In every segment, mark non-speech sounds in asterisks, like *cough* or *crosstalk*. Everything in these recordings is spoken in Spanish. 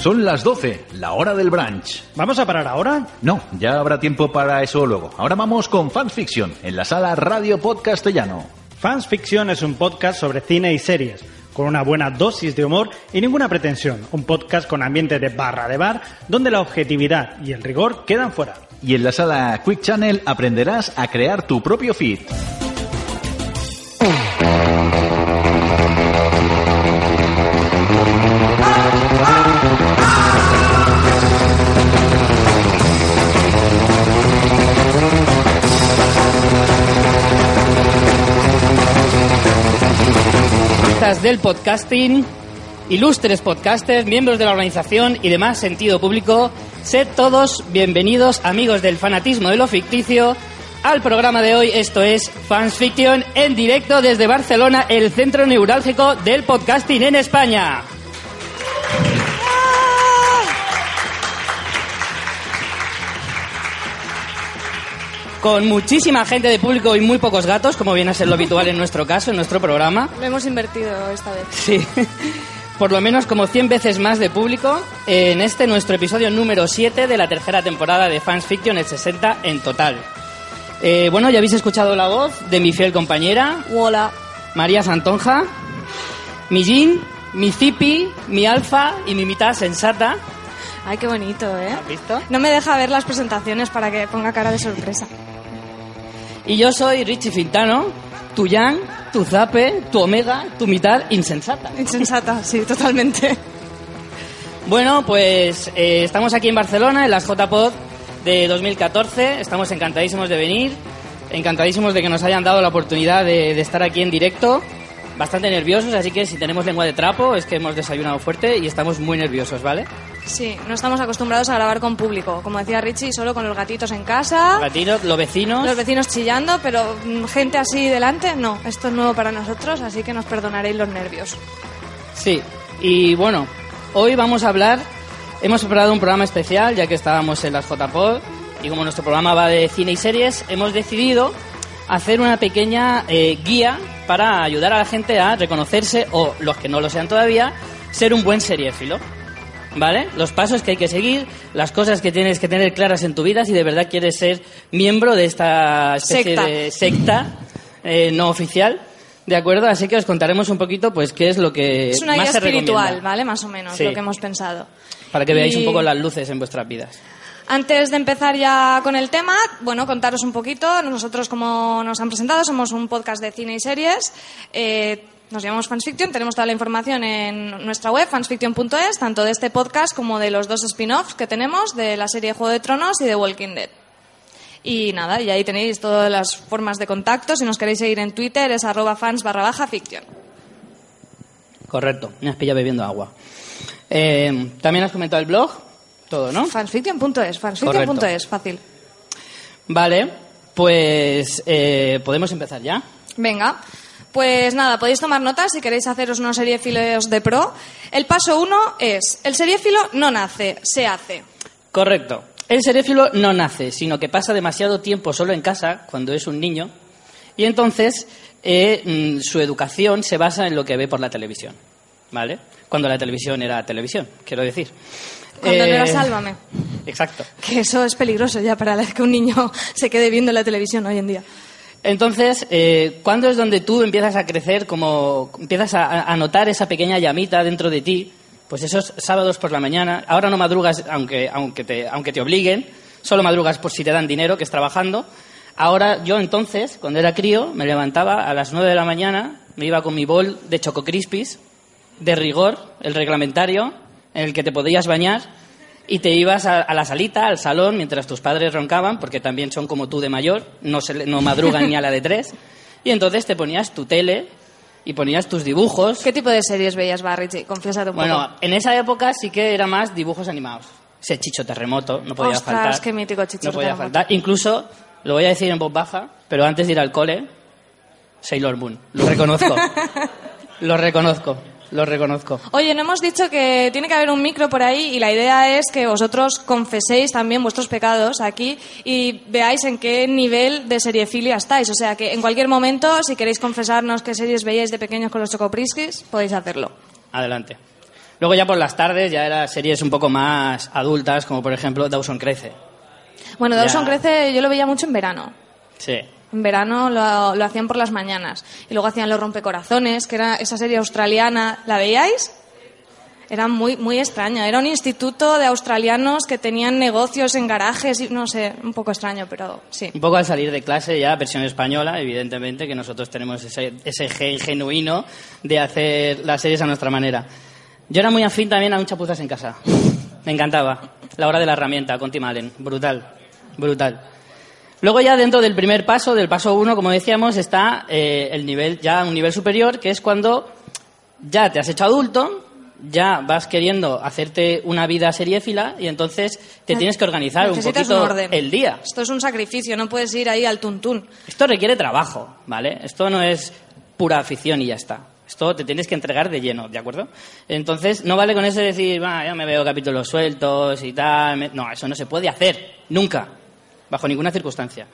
Son las 12, la hora del brunch. ¿Vamos a parar ahora? No, ya habrá tiempo para eso luego. Ahora vamos con Fans Fiction, en la sala Radio Podcastellano. Fans Fiction es un podcast sobre cine y series, con una buena dosis de humor y ninguna pretensión. Un podcast con ambiente de barra de bar, donde la objetividad y el rigor quedan fuera. Y en la sala Quick Channel aprenderás a crear tu propio feed. Del podcasting, ilustres podcasters, miembros de la organización y demás sentido público, sed todos bienvenidos, amigos del fanatismo de lo ficticio, al programa de hoy. Esto es Fans Fiction en directo desde Barcelona, el centro neurálgico del podcasting en España. Con muchísima gente de público y muy pocos gatos, como viene a ser lo habitual en nuestro caso, en nuestro programa. Lo hemos invertido esta vez. Sí, *laughs* por lo menos como 100 veces más de público en este nuestro episodio número 7 de la tercera temporada de Fans Fiction, el 60 en total. Eh, bueno, ya habéis escuchado la voz de mi fiel compañera. Hola. María Santonja, mi Jean, mi Zipi, mi Alfa y mi mitad sensata. Ay, qué bonito, ¿eh? ¿Has visto? No me deja ver las presentaciones para que ponga cara de sorpresa. Y yo soy Richie Fintano, tu Yang, tu Zape, tu Omega, tu mitad insensata. Insensata, sí, totalmente. Bueno, pues eh, estamos aquí en Barcelona, en las JPod de 2014. Estamos encantadísimos de venir, encantadísimos de que nos hayan dado la oportunidad de, de estar aquí en directo. Bastante nerviosos, así que si tenemos lengua de trapo es que hemos desayunado fuerte y estamos muy nerviosos, ¿vale? Sí, no estamos acostumbrados a grabar con público. Como decía Richie, solo con los gatitos en casa. Gatitos, los vecinos. Los vecinos chillando, pero mm, gente así delante, no. Esto es nuevo para nosotros, así que nos perdonaréis los nervios. Sí, y bueno, hoy vamos a hablar. Hemos preparado un programa especial, ya que estábamos en las JPod. Y como nuestro programa va de cine y series, hemos decidido hacer una pequeña eh, guía para ayudar a la gente a reconocerse, o los que no lo sean todavía, ser un buen seriéfilo. ¿Vale? Los pasos que hay que seguir, las cosas que tienes que tener claras en tu vida si de verdad quieres ser miembro de esta especie Secta. de secta eh, no oficial. ¿De acuerdo? Así que os contaremos un poquito pues qué es lo que Es una más guía se espiritual, recomienda, ¿vale? Más o menos, Sí. lo que hemos pensado. Para que veáis Y- un poco las luces en vuestras vidas. Antes de empezar ya con el tema, bueno, contaros un poquito. Nosotros, como nos han presentado, somos un podcast de cine y series. Eh, nos llamamos Fansfiction. Tenemos toda la información en nuestra web, fansfiction.es, tanto de este podcast como de los dos spin-offs que tenemos, de la serie Juego de Tronos y de Walking Dead. Y nada, y ahí tenéis todas las formas de contacto. Si nos queréis seguir en Twitter, es arroba fans barra baja fiction. Correcto, me has pillado bebiendo agua. Eh, También has comentado el blog, todo, ¿no? Fansfiction.es, fansfiction.es, fácil. Vale, pues eh, podemos empezar ya. Venga, pues nada, podéis tomar notas si queréis haceros unos seriefilos de pro. El paso uno es, el seriéfilo no nace, se hace. Correcto. El seréfilo no nace, sino que pasa demasiado tiempo solo en casa cuando es un niño y entonces eh, mm, su educación se basa en lo que ve por la televisión, ¿vale? Cuando la televisión era televisión, quiero decir. Cuando no era Eh, Sálvame. Exacto. Que eso es peligroso ya para que un niño se quede viendo la televisión hoy en día. Entonces, eh, ¿cuándo es donde tú empiezas a crecer, como empiezas a, notar esa pequeña llamita dentro de ti? Pues esos sábados por la mañana. Ahora no madrugas, aunque, aunque, te, aunque te obliguen, solo madrugas por si te dan dinero, que es trabajando. Ahora, yo entonces, cuando era crío, me levantaba a las 9 de la mañana, me iba con mi bol de Choco Crispies, de rigor, el reglamentario, en el que te podías bañar, y te ibas a, a la salita, al salón, mientras tus padres roncaban, porque también son como tú de mayor, no, se, no madrugan ni a la de tres, y entonces te ponías tu tele y ponías tus dibujos. ¿Qué tipo de series veías, Barrichi? Confiésate un Bueno, poco. en esa época sí que era más dibujos animados. Ese Chicho Terremoto, no podía Ostras, faltar. qué mítico Chicho No podía Terremoto. faltar. Incluso, lo voy a decir en voz baja, pero antes de ir al cole, Sailor Moon. Lo reconozco. *laughs* lo reconozco. Lo reconozco. Oye, no hemos dicho que tiene que haber un micro por ahí y la idea es que vosotros confeséis también vuestros pecados aquí y veáis en qué nivel de seriefilia estáis. O sea, que en cualquier momento, si queréis confesarnos qué series veíais de pequeños con los chocopriskis, podéis hacerlo. Adelante. Luego ya por las tardes ya eran series un poco más adultas, como por ejemplo Dawson Crece. Bueno, Ya. Dawson crece, yo lo veía mucho en verano. Sí. En verano lo, hacían por las mañanas. Y luego hacían Los Rompecorazones, que era esa serie australiana. ¿La veíais? Era muy, muy extraña. Era un instituto de australianos que tenían negocios en garajes y no sé, un poco extraño, pero sí. Un poco al salir de clase ya, versión española, evidentemente, que nosotros tenemos ese, ese gen genuino de hacer las series a nuestra manera. Yo era muy afín también a un chapuzas en casa. Me encantaba. La hora de la herramienta con Tim Allen. Brutal. Brutal. Luego ya dentro del primer paso, del paso uno, como decíamos, está eh, el nivel, ya un nivel superior, que es cuando ya te has hecho adulto, ya vas queriendo hacerte una vida seriéfila y entonces te tienes que organizar un poquito un el día. Esto es un sacrificio, no puedes ir ahí al tuntún. Esto requiere trabajo, ¿vale? Esto no es pura afición y ya está. Esto te tienes que entregar de lleno, ¿de acuerdo? Entonces, no vale con eso decir, va, ya me veo capítulos sueltos y tal. me-". No, eso no se puede hacer, nunca, bajo ninguna circunstancia.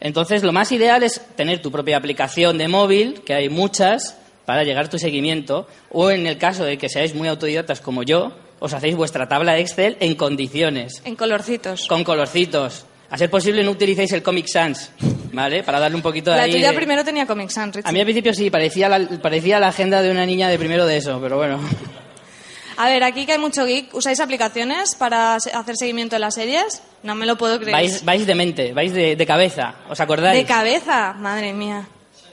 Entonces, lo más ideal es tener tu propia aplicación de móvil, que hay muchas, para llegar a tu seguimiento, o en el caso de que seáis muy autodidactas como yo, os hacéis vuestra tabla Excel en condiciones En colorcitos. con colorcitos. A ser posible no utilicéis el Comic Sans, ¿vale? Para darle un poquito de La ahí tuya de- primero tenía Comic Sans, Richie. A mí al principio sí, parecía la, parecía la agenda de una niña de primero de eso, pero bueno. A ver, aquí que hay mucho geek, ¿usáis aplicaciones para hacer seguimiento de las series? No me lo puedo creer. Vais, vais de mente, vais de, de cabeza, ¿os acordáis? De cabeza, madre mía.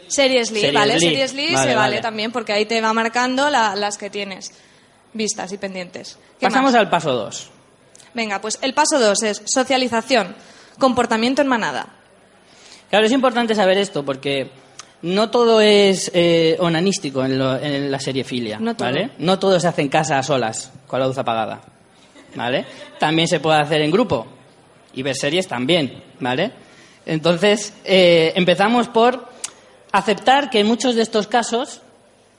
Series Lee, ¿vale? Lee. Series Lee Vale, se vale, vale. también porque ahí te va marcando la- las que tienes vistas y pendientes. ¿Qué Pasamos más? al paso 2. Venga, pues el paso dos es socialización, comportamiento en manada. Claro, es importante saber esto porque no todo es eh, onanístico en, lo- en la serie filia, No todo. ¿vale? No todo se hace en casa a solas, con la luz apagada, ¿vale? También se puede hacer en grupo y ver series también, ¿vale? Entonces, eh, empezamos por aceptar que en muchos de estos casos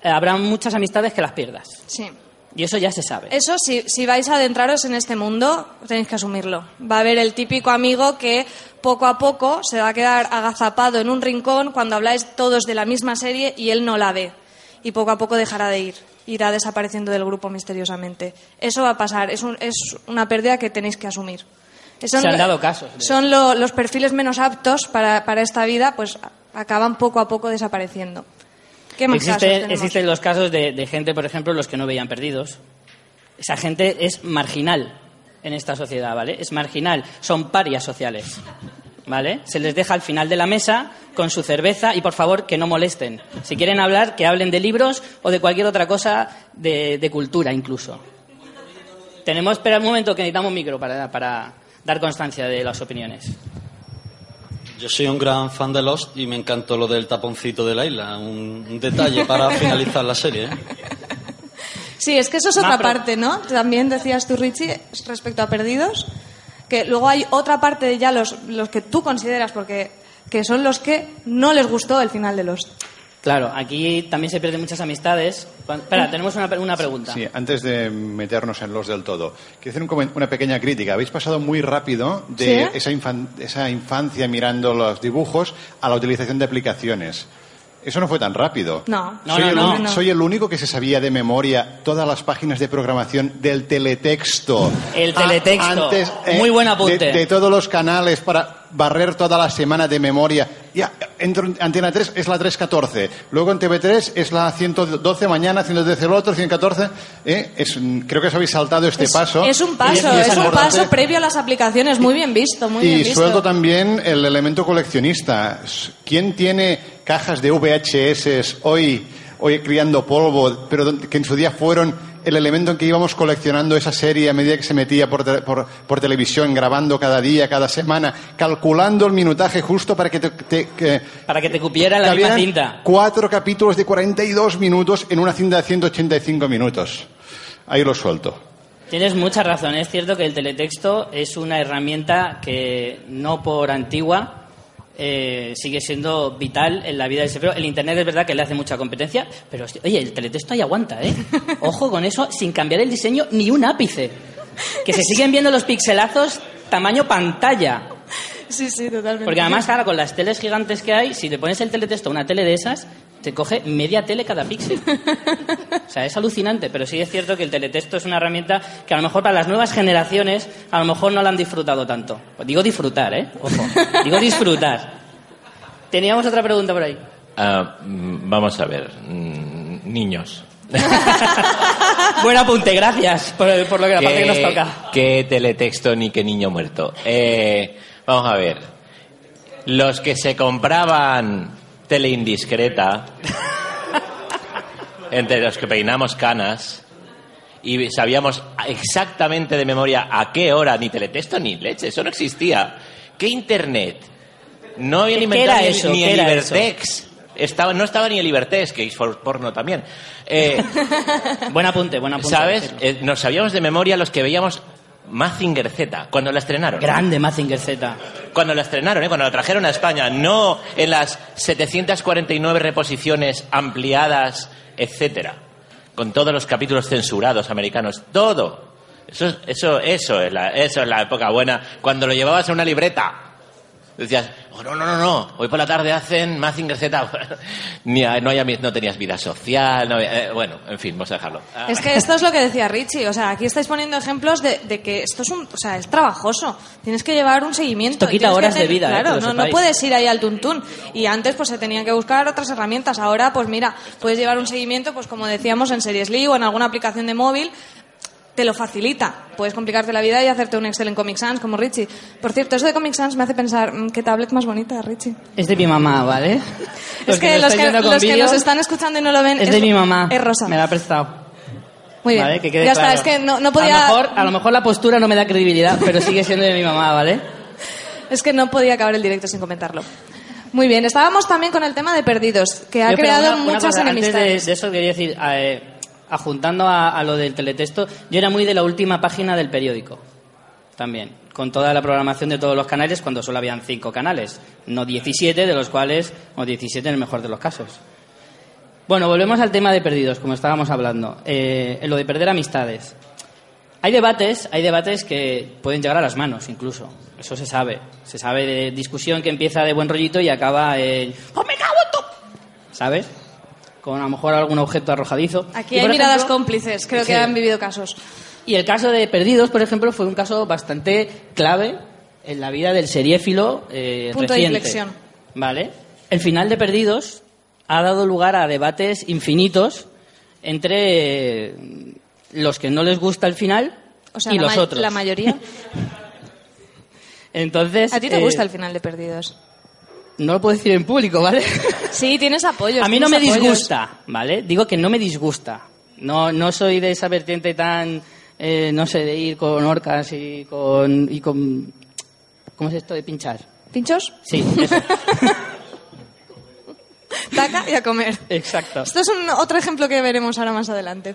eh, habrá muchas amistades que las pierdas. Sí. Y eso ya se sabe. Eso, si, si vais a adentraros en este mundo, tenéis que asumirlo. Va a haber el típico amigo que poco a poco se va a quedar agazapado en un rincón cuando habláis todos de la misma serie y él no la ve. Y poco a poco dejará de ir. Irá desapareciendo del grupo misteriosamente. Eso va a pasar. Es, un- es una pérdida que tenéis que asumir. Son, Se han dado casos Son lo- los perfiles menos aptos para, para esta vida, pues acaban poco a poco desapareciendo. ¿Qué más casos Existe- existen los casos de, de gente, por ejemplo, los que no veían perdidos. Esa gente es marginal en esta sociedad, ¿vale? Es marginal, son parias sociales, ¿vale? Se les deja al final de la mesa con su cerveza y, por favor, que no molesten. Si quieren hablar, que hablen de libros o de cualquier otra cosa de, de cultura, incluso. Tenemos, espera un momento, que necesitamos micro para, para dar constancia de las opiniones. Yo soy un gran fan de Lost y me encantó lo del taponcito de la isla. Un, un detalle para *laughs* finalizar la serie. ¿eh? Sí, es que eso es otra parte, ¿no? También decías tú, Richie, respecto a Perdidos, que luego hay otra parte de ya los, los que tú consideras, porque que son los que no les gustó el final de Lost. Claro, aquí también se pierden muchas amistades. Espera, tenemos una, una pregunta. Sí, antes de meternos en los del todo, quiero hacer un una pequeña crítica. Habéis pasado muy rápido de ¿Sí? esa, infan- esa infancia mirando los dibujos a la utilización de aplicaciones. Eso no fue tan rápido. No. No, soy, no, el, no. soy el único que se sabía de memoria todas las páginas de programación del teletexto. El A- teletexto. antes, eh, Muy buen apunte. De, de todos los canales para barrer toda la semana de memoria. Ya, entro en Antena 3 es la 314. Luego en TV3 es la 112, mañana 113 el otro, 114. ¿eh? Es, creo que os habéis saltado este es, paso. es un Y paso, y es, un paso previo a las aplicaciones, muy bien visto, muy bien Y visto. suelto también el elemento coleccionista. ¿Quién tiene cajas de VHS hoy, hoy criando polvo, pero que en su día fueron el elemento en que íbamos coleccionando esa serie a medida que se metía por, te- por- por televisión, grabando cada día, cada semana, calculando el minutaje justo para que te, te- que- Para que te cupiera la misma cinta. Cuatro capítulos de 42 minutos en una cinta de 185 minutos. Ahí lo suelto. Tienes mucha razón. Es cierto que el teletexto es una herramienta que no por antigua eh, sigue siendo vital en la vida del humano. El Internet es verdad que le hace mucha competencia, pero oye, el teletexto ahí aguanta, ¿eh? *laughs* Ojo con eso, sin cambiar el diseño ni un ápice. Que se siguen viendo los pixelazos tamaño pantalla. Sí, sí, totalmente. Porque además, claro, con las teles gigantes que hay, si le pones el teletexto a una tele de esas, te coge media tele cada píxel. *laughs* O sea, es alucinante, pero sí es cierto que el teletexto es una herramienta que a lo mejor para las nuevas generaciones a lo mejor no la han disfrutado tanto. Pues digo disfrutar, ¿eh? Ojo, digo disfrutar. *laughs* Teníamos otra pregunta por ahí. Ah, mm, vamos a ver. mm, Niños. *laughs* Buen apunte, gracias por, por lo que la parte que nos toca. qué teletexto ni qué niño muerto. Eh, vamos a ver. Los que se compraban tele indiscreta, entre los que peinamos canas, y sabíamos exactamente de memoria a qué hora, ni teletexto ni leche, eso no existía. ¿Qué internet? No habían ¿Qué inventado ni, eso? ni ¿Qué el Ibertex. Estaba, no estaba ni el Ibertex, que es for- porno también. Eh, *laughs* Buen apunte, buen apunte. ¿Sabes? Eh, nos sabíamos de memoria los que veíamos Mazinger Z, cuando la estrenaron. Grande Mazinger Z. Cuando la estrenaron, ¿eh? cuando la trajeron a España, no en las 749 reposiciones ampliadas, etcétera, con todos los capítulos censurados americanos, todo. Eso, eso, eso, es la, eso es la época buena. Cuando lo llevabas a una libreta, decías, oh, no, no, no, no, hoy por la tarde hacen Mazinger Z. *laughs* Ni a- no, había- no tenías vida social, no había- eh, bueno, en fin, vamos a dejarlo. Ah. Es que esto es lo que decía Richie, o sea, aquí estáis poniendo ejemplos de, de que esto es un, o sea, es trabajoso. Tienes que llevar un seguimiento. Esto y quita horas de vida, eh, Claro, no, no puedes ir ahí al tuntún. Y antes, pues se tenían que buscar otras herramientas. Ahora, pues mira, puedes llevar un seguimiento, pues como decíamos, en Series Lee o en alguna aplicación de móvil. Te lo facilita. Puedes complicarte la vida y hacerte un Excel en Comic Sans como Richie. Por cierto, eso de Comic Sans me hace pensar, mm, ¿qué tablet más bonita, Richie? Es de mi mamá, ¿vale? es que lo los, que, viendo con los que nos están escuchando y no lo ven. Es de mi mamá. Es rosa. Me la ha prestado. Muy bien. ¿Vale? Que quede ya claro. está, es que no, no podía. A lo, mejor, a lo mejor la postura no me da credibilidad, pero sigue siendo de mi mamá, ¿vale? *laughs* Es que no podía acabar el directo sin comentarlo. Muy bien, estábamos también con el tema de perdidos, que ha Yo, creado una- una muchas cosa, Antes de, enemistades. de eso quería decir, eh, ajuntando a, lo del teletexto, yo era muy de la última página del periódico. También. Con toda la programación de todos los canales, cuando solo habían cinco canales. No 17, de los cuales, o 17 en el mejor de los casos. Bueno, volvemos al tema de perdidos, como estábamos hablando. Eh, lo de perder amistades. Hay debates, hay debates que pueden llegar a las manos, incluso. Eso se sabe. Se sabe de discusión que empieza de buen rollito y acaba en... ¡Oh, me cago en tu-! ¿Sabes? Con a lo mejor algún objeto arrojadizo. Aquí Y, hay miradas ejemplo- cómplices, creo que han vivido casos. Y el caso de Perdidos, por ejemplo, fue un caso bastante clave en la vida del seriéfilo eh, Punto de inflexión. ¿Vale? El final de Perdidos ha dado lugar a debates infinitos entre eh, los que no les gusta el final O sea, y los otros. la mayoría. *laughs* Entonces, ¿A ti te eh, gusta el final de Perdidos? No lo puedo decir en público, ¿vale? Sí, tienes apoyos. A mí no me apoyos. disgusta, ¿vale? Digo que no me disgusta. No, no soy de esa vertiente tan, eh, no sé, de ir con orcas y con, y con... ¿Cómo es esto de pinchar? ¿Pinchos? Sí, eso. *laughs* Taca y a comer. Exacto. Esto es un, otro ejemplo que veremos ahora más adelante.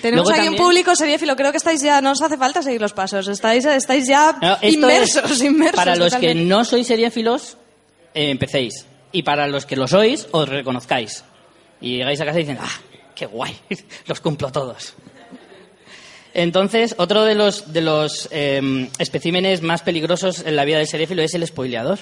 Tenemos Luego aquí un también- público seriéfilo. Creo que estáis ya, no os hace falta seguir los pasos. Estáis, estáis ya No, inmersos, es- *laughs* inmersos. Para los que no sois seriéfilos, eh, empecéis. Y para los que lo sois, os reconozcáis. Y llegáis a casa y dicen, ¡ah, qué guay! *laughs* Los cumplo todos. Entonces, otro de los, de los eh, especímenes más peligrosos en la vida del seriéfilo es el spoileador.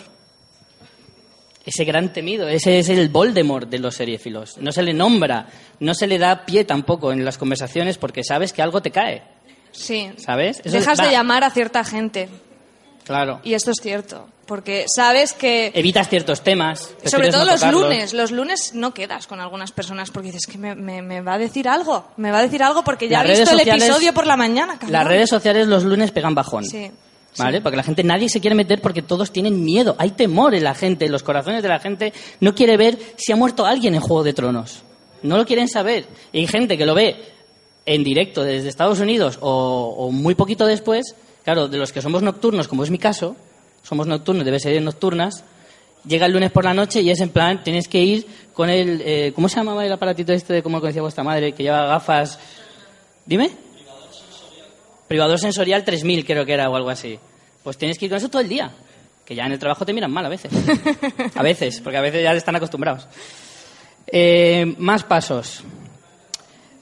Ese gran temido, ese es el Voldemort de los seriéfilos. No se le nombra, no se le da pie tampoco en las conversaciones porque sabes que algo te cae, Sí. ¿sabes? Eso Dejas va- de llamar a cierta gente. Claro. Y esto es cierto. Porque sabes que... Evitas ciertos temas. Sobre todo no los tocarlos. lunes. Los lunes no quedas con algunas personas porque dices que me, me- me va a decir algo. Me va a decir algo porque ya Las he visto el episodio por la mañana. cabrón. Las redes sociales los lunes pegan bajón. Sí. ¿Vale? Porque la gente, nadie se quiere meter porque todos tienen miedo. Hay temor en la gente, en los corazones de la gente. No quiere ver si ha muerto alguien en Juego de Tronos. No lo quieren saber. Y hay gente que lo ve en directo desde Estados Unidos o, o muy poquito después. Claro, de los que somos nocturnos, como es mi caso, somos nocturnos, debe ser nocturnas. Llega el lunes por la noche y es en plan, tienes que ir con el. eh, ¿Cómo se llamaba el aparatito este de cómo lo conocía vuestra madre? Que lleva gafas. Dime. Privador sensorial 3000 creo que era o algo así. Pues tienes que ir con eso todo el día. Que ya en el trabajo te miran mal a veces. *laughs* A veces, porque a veces ya están acostumbrados. Eh, más pasos.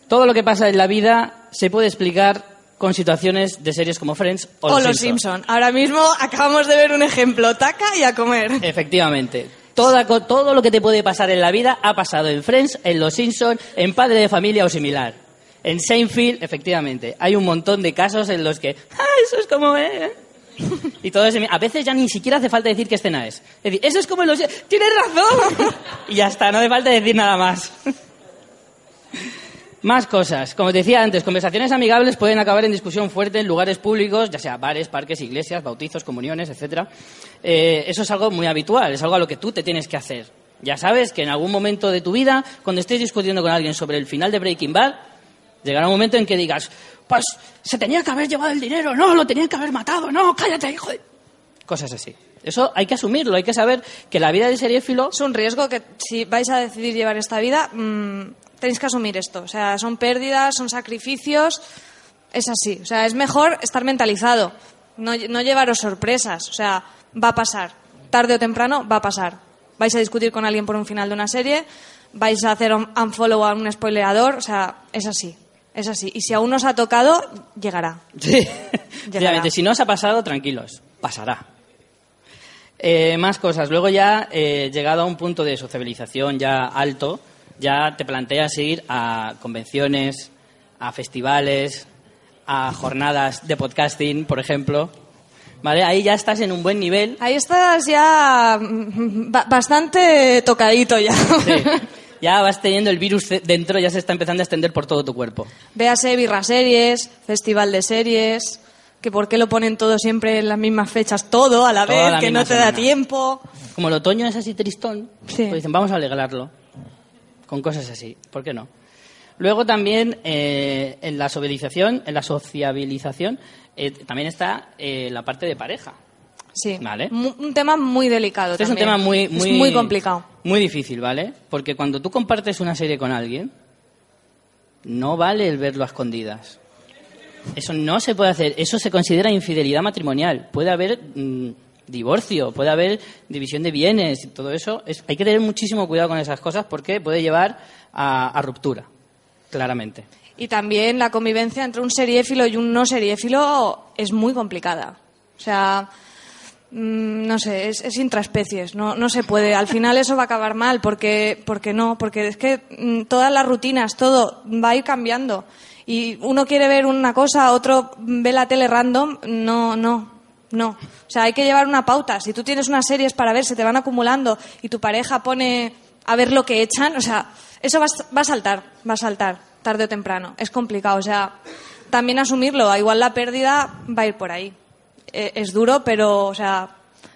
Todo lo que pasa en la vida se puede explicar con situaciones de series como Friends o, O Los los Simpson. Ahora mismo acabamos de ver un ejemplo. Taca y a comer. Efectivamente. Toda todo lo que te puede pasar en la vida ha pasado en Friends, en Los Simpson, en Padre de Familia o similar. En Seinfeld, efectivamente, hay un montón de casos en los que, ah, eso es como, eh. Y todo ese, a veces ya ni siquiera hace falta decir qué escena es. Es decir, eso es como en los, tienes razón. *laughs* Y ya está, no hace falta decir nada más. Más cosas. Como te decía antes, conversaciones amigables pueden acabar en discusión fuerte en lugares públicos, ya sea bares, parques, iglesias, bautizos, comuniones, etc. eso es algo muy habitual, es algo a lo que tú te tienes que hacer. Ya sabes que en algún momento de tu vida, cuando estés discutiendo con alguien sobre el final de Breaking Bad, llegará un momento en que digas, pues se tenía que haber llevado el dinero, no, lo tenían que haber matado, no, cállate, hijo de... Cosas así. Eso hay que asumirlo, hay que saber que la vida de seriéfilo Es un riesgo que si vais a decidir llevar esta vida, mm, tenéis que asumir esto. O sea, son pérdidas, son sacrificios. Es así. O sea, es mejor estar mentalizado, no, no llevaros sorpresas. O sea, va a pasar. Tarde o temprano va a pasar. Vais a discutir con alguien por un final de una serie, vais a hacer un unfollow a un spoileador. O sea, es así. Es así. Y si aún no os ha tocado, llegará. Sí. *laughs* Si no os ha pasado, tranquilos, pasará. Eh, más cosas. Luego ya, eh, llegado a un punto de sociabilización ya alto, ya te planteas ir a convenciones, a festivales, a jornadas de podcasting, por ejemplo. ¿Vale? Ahí ya estás en un buen nivel. Ahí estás ya mm, ba- bastante tocadito ya. Sí. *laughs* Ya vas teniendo el virus dentro, ya se está empezando a extender por todo tu cuerpo. Véase Birra Series, Festival de Series, que por qué lo ponen todo siempre en las mismas fechas, todo a la Todo a vez, la que no te da tiempo. Como el otoño es así tristón, Sí. pues dicen, vamos a alegrarlo. Con cosas así, ¿por qué no? Luego también eh, en la sociabilización, en la sociabilización, eh, también está eh, la parte de pareja. Sí, Vale. Un tema muy delicado Este es un también. tema muy, Es muy, muy complicado. Muy difícil, ¿vale? Porque cuando tú compartes una serie con alguien, no vale el verlo a escondidas. Eso no se puede hacer. Eso se considera infidelidad matrimonial. Puede haber mm, divorcio, puede haber división de bienes y todo eso. Es- hay que tener muchísimo cuidado con esas cosas porque puede llevar a, ruptura, claramente. Y también la convivencia entre un seriéfilo y un no seriéfilo es muy complicada. O sea, mm, no sé, es, es intraespecies, no, no se puede. Al final eso va a acabar mal, porque, porque no, porque es que mm, todas las rutinas, todo va a ir cambiando. Y uno quiere ver una cosa, otro ve la tele random, no, no, no. O sea, hay que llevar una pauta. Si tú tienes unas series para ver, se te van acumulando y tu pareja pone a ver lo que echan, o sea, eso va, a- va a saltar, va a saltar, tarde o temprano. Es complicado, o sea, también asumirlo. Igual la pérdida va a ir por ahí. Eh, es duro, pero, o sea,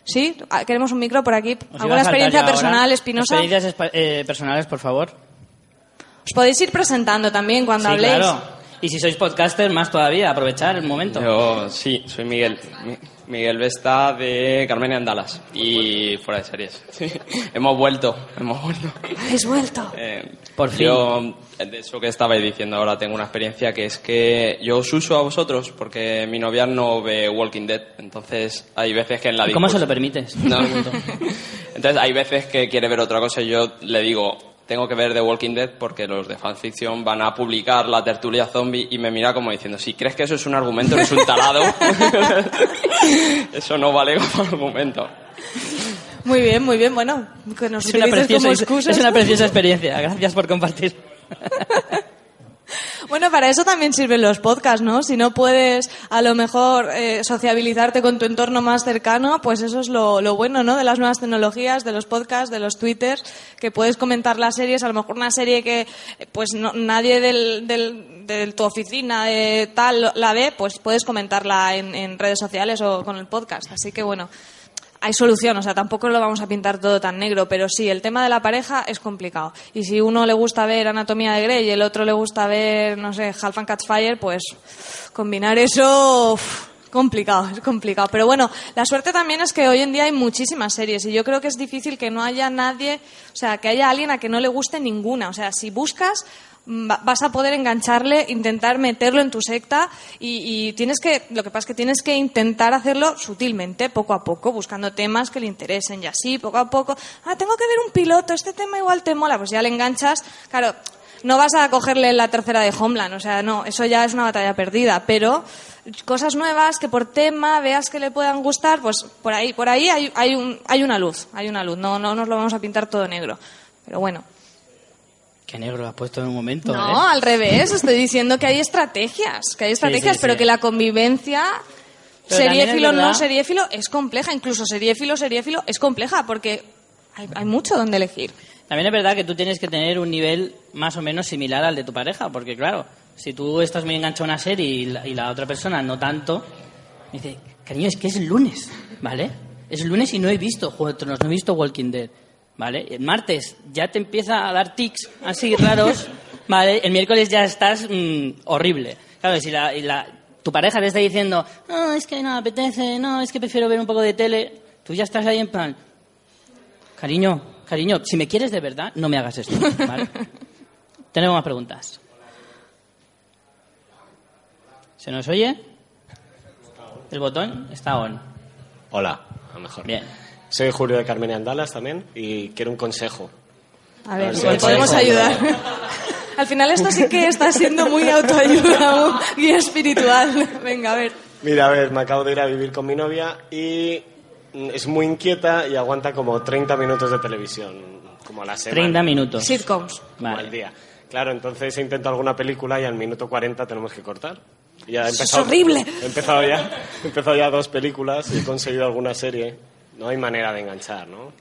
sí, ah, queremos un micro por aquí. Os ¿Alguna experiencia ahora. personal, Espinosa? Experiencias eh, personales, por favor. Os podéis ir presentando también cuando sí, habléis. claro. Y si sois podcaster, más todavía, aprovechar el momento. Yo sí, soy Miguel. Mi- Miguel Vesta de Carmen y Andalas y fuera de series. Sí. *laughs* hemos vuelto, hemos vuelto. Habéis vuelto. Eh, Por fin. Yo, de eso que estabais diciendo ahora, tengo una experiencia que es que yo os uso a vosotros porque mi novia no ve Walking Dead. Entonces hay veces que en la ¿Y ¿Cómo se lo permites? No. Entonces hay veces que quiere ver otra cosa y yo le digo, tengo que ver The Walking Dead porque los de fanfiction van a publicar la tertulia zombie y me mira como diciendo, si crees que eso es un argumento, eres un tarado. *laughs* eso no vale como argumento. Muy bien, muy bien. Bueno, que nos Es una, preciosa, como es una preciosa experiencia. Gracias por compartir. *laughs* Bueno, para eso también sirven los podcasts, ¿no? Si no puedes a lo mejor eh, sociabilizarte con tu entorno más cercano, pues eso es lo, lo bueno, ¿no? De las nuevas tecnologías, de los podcasts, de los twitters, que puedes comentar las series, a lo mejor una serie que pues no- nadie del, del, de tu oficina de tal la ve, pues puedes comentarla en, en redes sociales o con el podcast. Así que bueno, hay solución, o sea, tampoco lo vamos a pintar todo tan negro, pero sí, el tema de la pareja es complicado. Y si uno le gusta ver Anatomía de Grey y el otro le gusta ver, no sé, Half and Catch Fire, pues combinar eso, complicado, es complicado. Pero bueno, la suerte también es que hoy en día hay muchísimas series y yo creo que es difícil que no haya nadie, o sea, que haya alguien a que no le guste ninguna. O sea, si buscas, vas a poder engancharle, intentar meterlo en tu secta y, tienes que, lo que pasa es que tienes que intentar hacerlo sutilmente, poco a poco, buscando temas que le interesen y así, poco a poco. Ah, tengo que ver un piloto, este tema igual te mola, pues ya le enganchas. Claro, no vas a cogerle la tercera de Homeland, o sea, no, eso ya es una batalla perdida, pero cosas nuevas que por tema veas que le puedan gustar, pues por ahí, por ahí hay, hay, un, hay una luz, hay una luz, no, no nos lo vamos a pintar todo negro, pero bueno. Qué negro lo has puesto en un momento, No, ¿eh? al revés, estoy diciendo que hay estrategias, que hay estrategias, sí, pero sí. que la convivencia seriéfilo no seriéfilo es compleja, incluso seriéfilo seriéfilo es compleja porque hay, hay mucho donde elegir. También es verdad que tú tienes que tener un nivel más o menos similar al de tu pareja, porque claro, si tú estás muy enganchado a una serie y la, y la otra persona no tanto, me dice, cariño, es que es el lunes, ¿vale? Es lunes y no he visto Juego de Tronos, no he visto Walking Dead, ¿vale? El martes ya te empieza a dar tics así raros, *laughs* ¿vale? El miércoles ya estás mm, horrible. Claro, si la, y la- tu pareja te está diciendo, no, es que no apetece, no, es que prefiero ver un poco de tele, tú ya estás ahí en plan, Cariño, cariño, si me quieres de verdad, no me hagas esto, ¿vale? *laughs* Tenemos más preguntas. ¿Se nos oye? El botón está on. Hola, a lo mejor. Bien. Soy Julio de Carmen y Andalas también y quiero un consejo. A ver, ver si podemos ayudar. Al final esto sí que está siendo muy autoayuda, guía espiritual. Venga, a ver. Mira, a ver, me acabo de ir a vivir con mi novia y es muy inquieta y aguanta como 30 minutos de televisión, como a la semana. 30 minutos. Sitcoms. como Vale. al día. Claro, entonces he intentado alguna película y al minuto 40 tenemos que cortar. Ya he Eso es empezado, horrible. He empezado ya, he empezado ya dos películas y he conseguido alguna serie. No hay manera de enganchar, ¿no?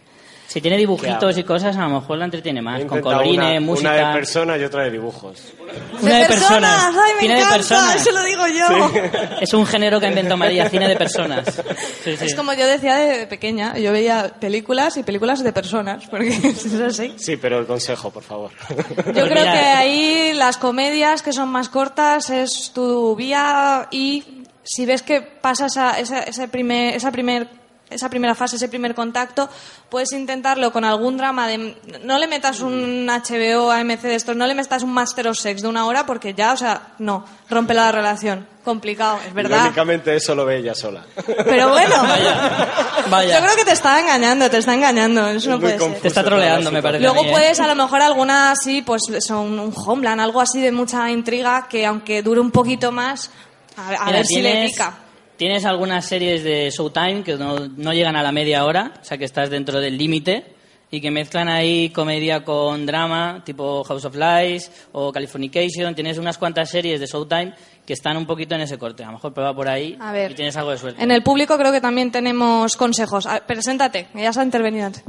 Si tiene dibujitos ¿Qué y cosas, a lo mejor la entretiene más. Con colorines, una, música. Una de persona y otra de dibujos. Una de personas. ¡Ay, me Cine de encanta! personas. Eso lo digo yo. *laughs* Es un género que ha inventado María, cine de personas. *laughs* Sí, sí. Es como yo decía de pequeña, yo veía películas y películas de personas, porque *laughs* es así. Sí, pero el consejo, por favor. Yo Pues creo mira. que ahí las comedias que son más cortas es tu vía y si ves que pasa esa, esa, ese primer, esa, primer, esa primera fase, ese primer contacto, puedes intentarlo con algún drama de... No le metas un HBO AMC de estos, no le metas un Master of Sex de una hora porque ya, o sea, no, rompe la relación. Complicado, es verdad. Irónicamente eso lo ve ella sola. Pero bueno, *laughs* Vaya. yo creo que te está engañando, te está engañando, eso no Es puede ser. Te está troleando, me parece. Luego a mí, ¿eh? puedes a lo mejor alguna así, pues son un Homeland, algo así de mucha intriga que aunque dure un poquito más, a, a Mira, ver si le pica. Tienes algunas series de Showtime que no, no llegan a la media hora, o sea que estás dentro del límite y que mezclan ahí comedia con drama, tipo House of Lies o Californication. Tienes unas cuantas series de Showtime que están un poquito en ese corte. A lo mejor prueba por ahí A ver. y tienes algo de suerte. En el público creo que también tenemos consejos. Ver, preséntate, ya se ha intervenido antes.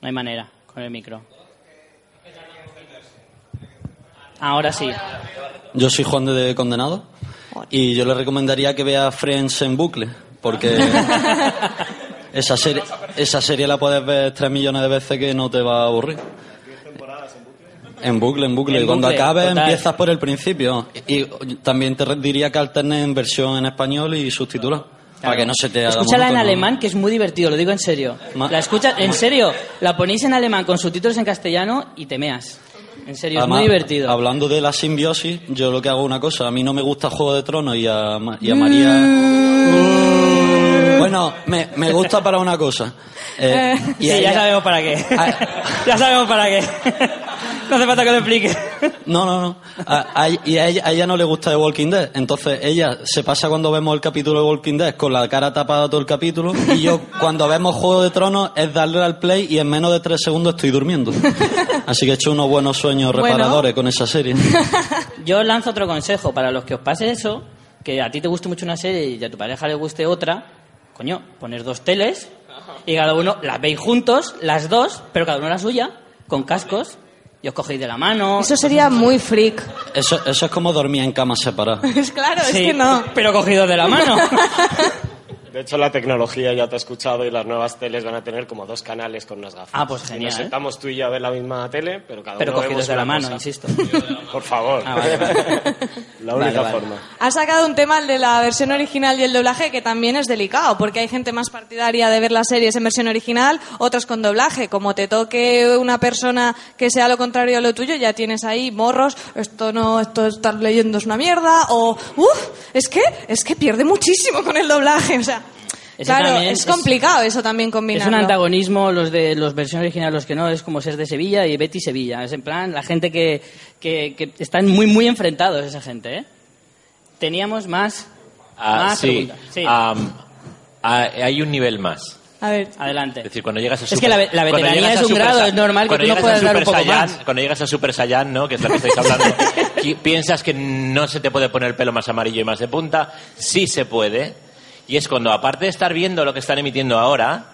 No hay manera con el micro. Ahora sí. Yo soy Juan de Condenado y yo le recomendaría que vea Friends en bucle, porque *laughs* esa serie, esa serie la puedes ver tres millones de veces que no te va a aburrir. En bucle, en bucle. En y cuando bucle, acabes total. empiezas por el principio. Y, y también te diría que alternes en versión en español y subtitulada. Para que no se te haga Escúchala en alemán, que es muy divertido, lo digo en serio. Ma- La escucha, en serio, la ponéis en alemán con subtítulos en castellano y te meas. En serio, Además, es muy divertido. Hablando de la simbiosis, yo lo que hago una cosa. A mí no me gusta Juego de Tronos y a, y a María. Mm. Bueno, me, me gusta para una cosa. Eh, *laughs* y sí, a *laughs* ya sabemos para qué. Ah. ya sabemos *laughs* para qué. No hace falta que lo explique. No, no, no. A- a- y a ella, a ella no le gusta The Walking Dead. Entonces ella se pasa cuando vemos el capítulo de Walking Dead con la cara tapada todo el capítulo. Y yo *laughs* cuando vemos Juego de Tronos es darle al play y en menos de tres segundos estoy durmiendo. Así que he hecho unos buenos sueños Bueno. reparadores con esa serie. *laughs* Yo lanzo otro consejo para los que os pase eso, que a ti te guste mucho una serie y a tu pareja le guste otra, coño, poner dos teles y cada uno las veis juntos, las dos, pero cada uno la suya, con cascos, y os cogéis de la mano. Eso sería muy freak. Eso, eso es como dormir en camas separadas. *laughs* Es claro, es Sí, que no. pero cogidos de la mano. *laughs* De hecho, la tecnología ya te ha escuchado y las nuevas teles van a tener como dos canales con unas gafas. Ah, pues Y genial, Nos ¿eh? sentamos tú y yo a ver la misma tele, pero cada pero uno cogidos vemos de la mano, cosa. insisto. *laughs* Por favor. Ah, vale, vale. *laughs* La única vale. forma. Ha sacado un tema el de la versión original y el doblaje que también es delicado, porque hay gente más partidaria de ver las series en versión original, otros con doblaje. Como te toque una persona que sea lo contrario a lo tuyo, ya tienes ahí morros, esto no, esto estar leyendo es una mierda, o uff, es que, es que pierde muchísimo con el doblaje, o sea, Ese Claro, es complicado eso también Es combinarlo. un antagonismo, los de los versiones originales, los que no, es como ser de Sevilla y Betty Sevilla. Es en plan, la gente que, que, que están muy, muy enfrentados, esa gente, ¿eh? Teníamos más, Ah, más sí. preguntas. Sí, hay un nivel más. A ver, adelante. Es decir, cuando llegas a Es Super- que la la veteranía es un Super grado, Sa- es normal que tú no puedas dar un poco Saiyan- más. Cuando llegas a Super Saiyan, ¿no? Que es lo que estáis hablando, *laughs* piensas que no se te puede poner el pelo más amarillo y más de punta. Sí se puede. Y es cuando, aparte de estar viendo lo que están emitiendo ahora,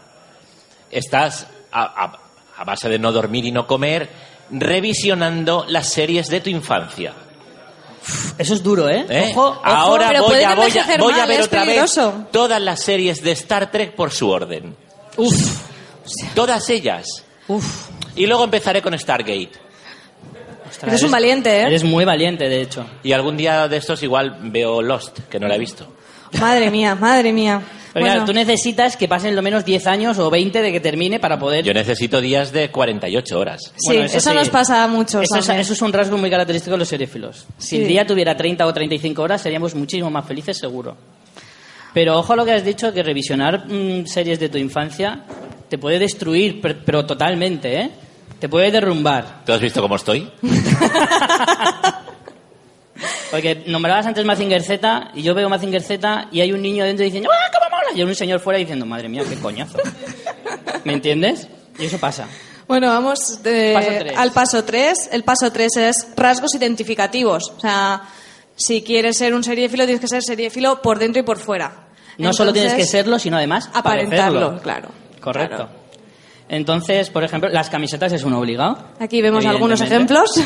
estás, a, a- a base de no dormir y no comer, revisionando las series de tu infancia. Eso es duro, ¿eh? ¿eh? Ojo. Ahora voy a, voy ver otra peligroso. vez todas las series de Star Trek por su orden. Uf, Todas ellas. uf. Y luego empezaré con Stargate. Ostras, Eres un valiente, ¿eh? Eres muy valiente, de hecho. Y algún día de estos igual veo Lost, que no la he visto. Madre mía, madre mía. Pero claro, Bueno, tú necesitas que pasen lo menos 10 años o 20 de que termine para poder... Yo necesito días de 48 horas. sí, Bueno, eso, sí. nos pasa a muchos. Eso es, eso un rasgo muy característico de los seriéfilos. Si Sí. el día tuviera 30 o 35 horas, seríamos muchísimo más felices, seguro. Pero ojo a lo que has dicho, que revisionar mm, series de tu infancia te puede destruir, per- pero totalmente, ¿eh? Te puede derrumbar. ¿Tú has visto cómo estoy? *laughs* Porque nombrabas antes Mazinger Z, y yo veo Mazinger Z, y hay un niño dentro diciendo ¡Ah, cómo mola! Y hay un señor fuera diciendo ¡Madre mía, qué coñazo! *laughs* ¿Me entiendes? Y eso pasa. Bueno, vamos de- Paso tres. al paso 3. El paso 3 es rasgos identificativos. O sea, si quieres ser un seriéfilo, tienes que ser seriéfilo por dentro y por fuera. No solo tienes que serlo, sino además aparentarlo, parecerlo. claro. Correcto. Claro. Entonces, por ejemplo, las camisetas es un obligado. Aquí vemos algunos ejemplos. *laughs*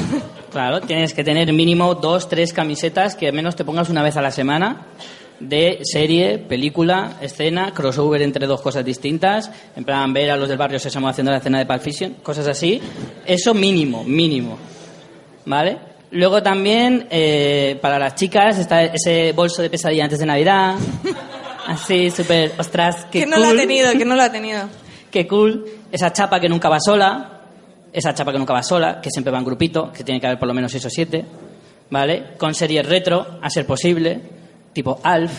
Claro, tienes que tener mínimo dos, tres camisetas que al menos te pongas una vez a la semana de serie, película, escena, crossover entre dos cosas distintas, en plan ver a los del barrio Sésamo haciendo la escena de Pulp Fiction, cosas así. Eso mínimo, mínimo. ¿Vale? Luego también, eh, para las chicas, está ese bolso de pesadilla antes de Navidad. *laughs* Así, súper, ostras, qué que no lo ha cool. tenido, que no lo ha tenido. *laughs* Qué cool. Esa chapa que nunca va sola. Esa chapa que nunca va sola, que siempre va en grupito, que tiene que haber por lo menos 6 o 7. ¿Vale? Con series retro, a ser posible. Tipo Alf,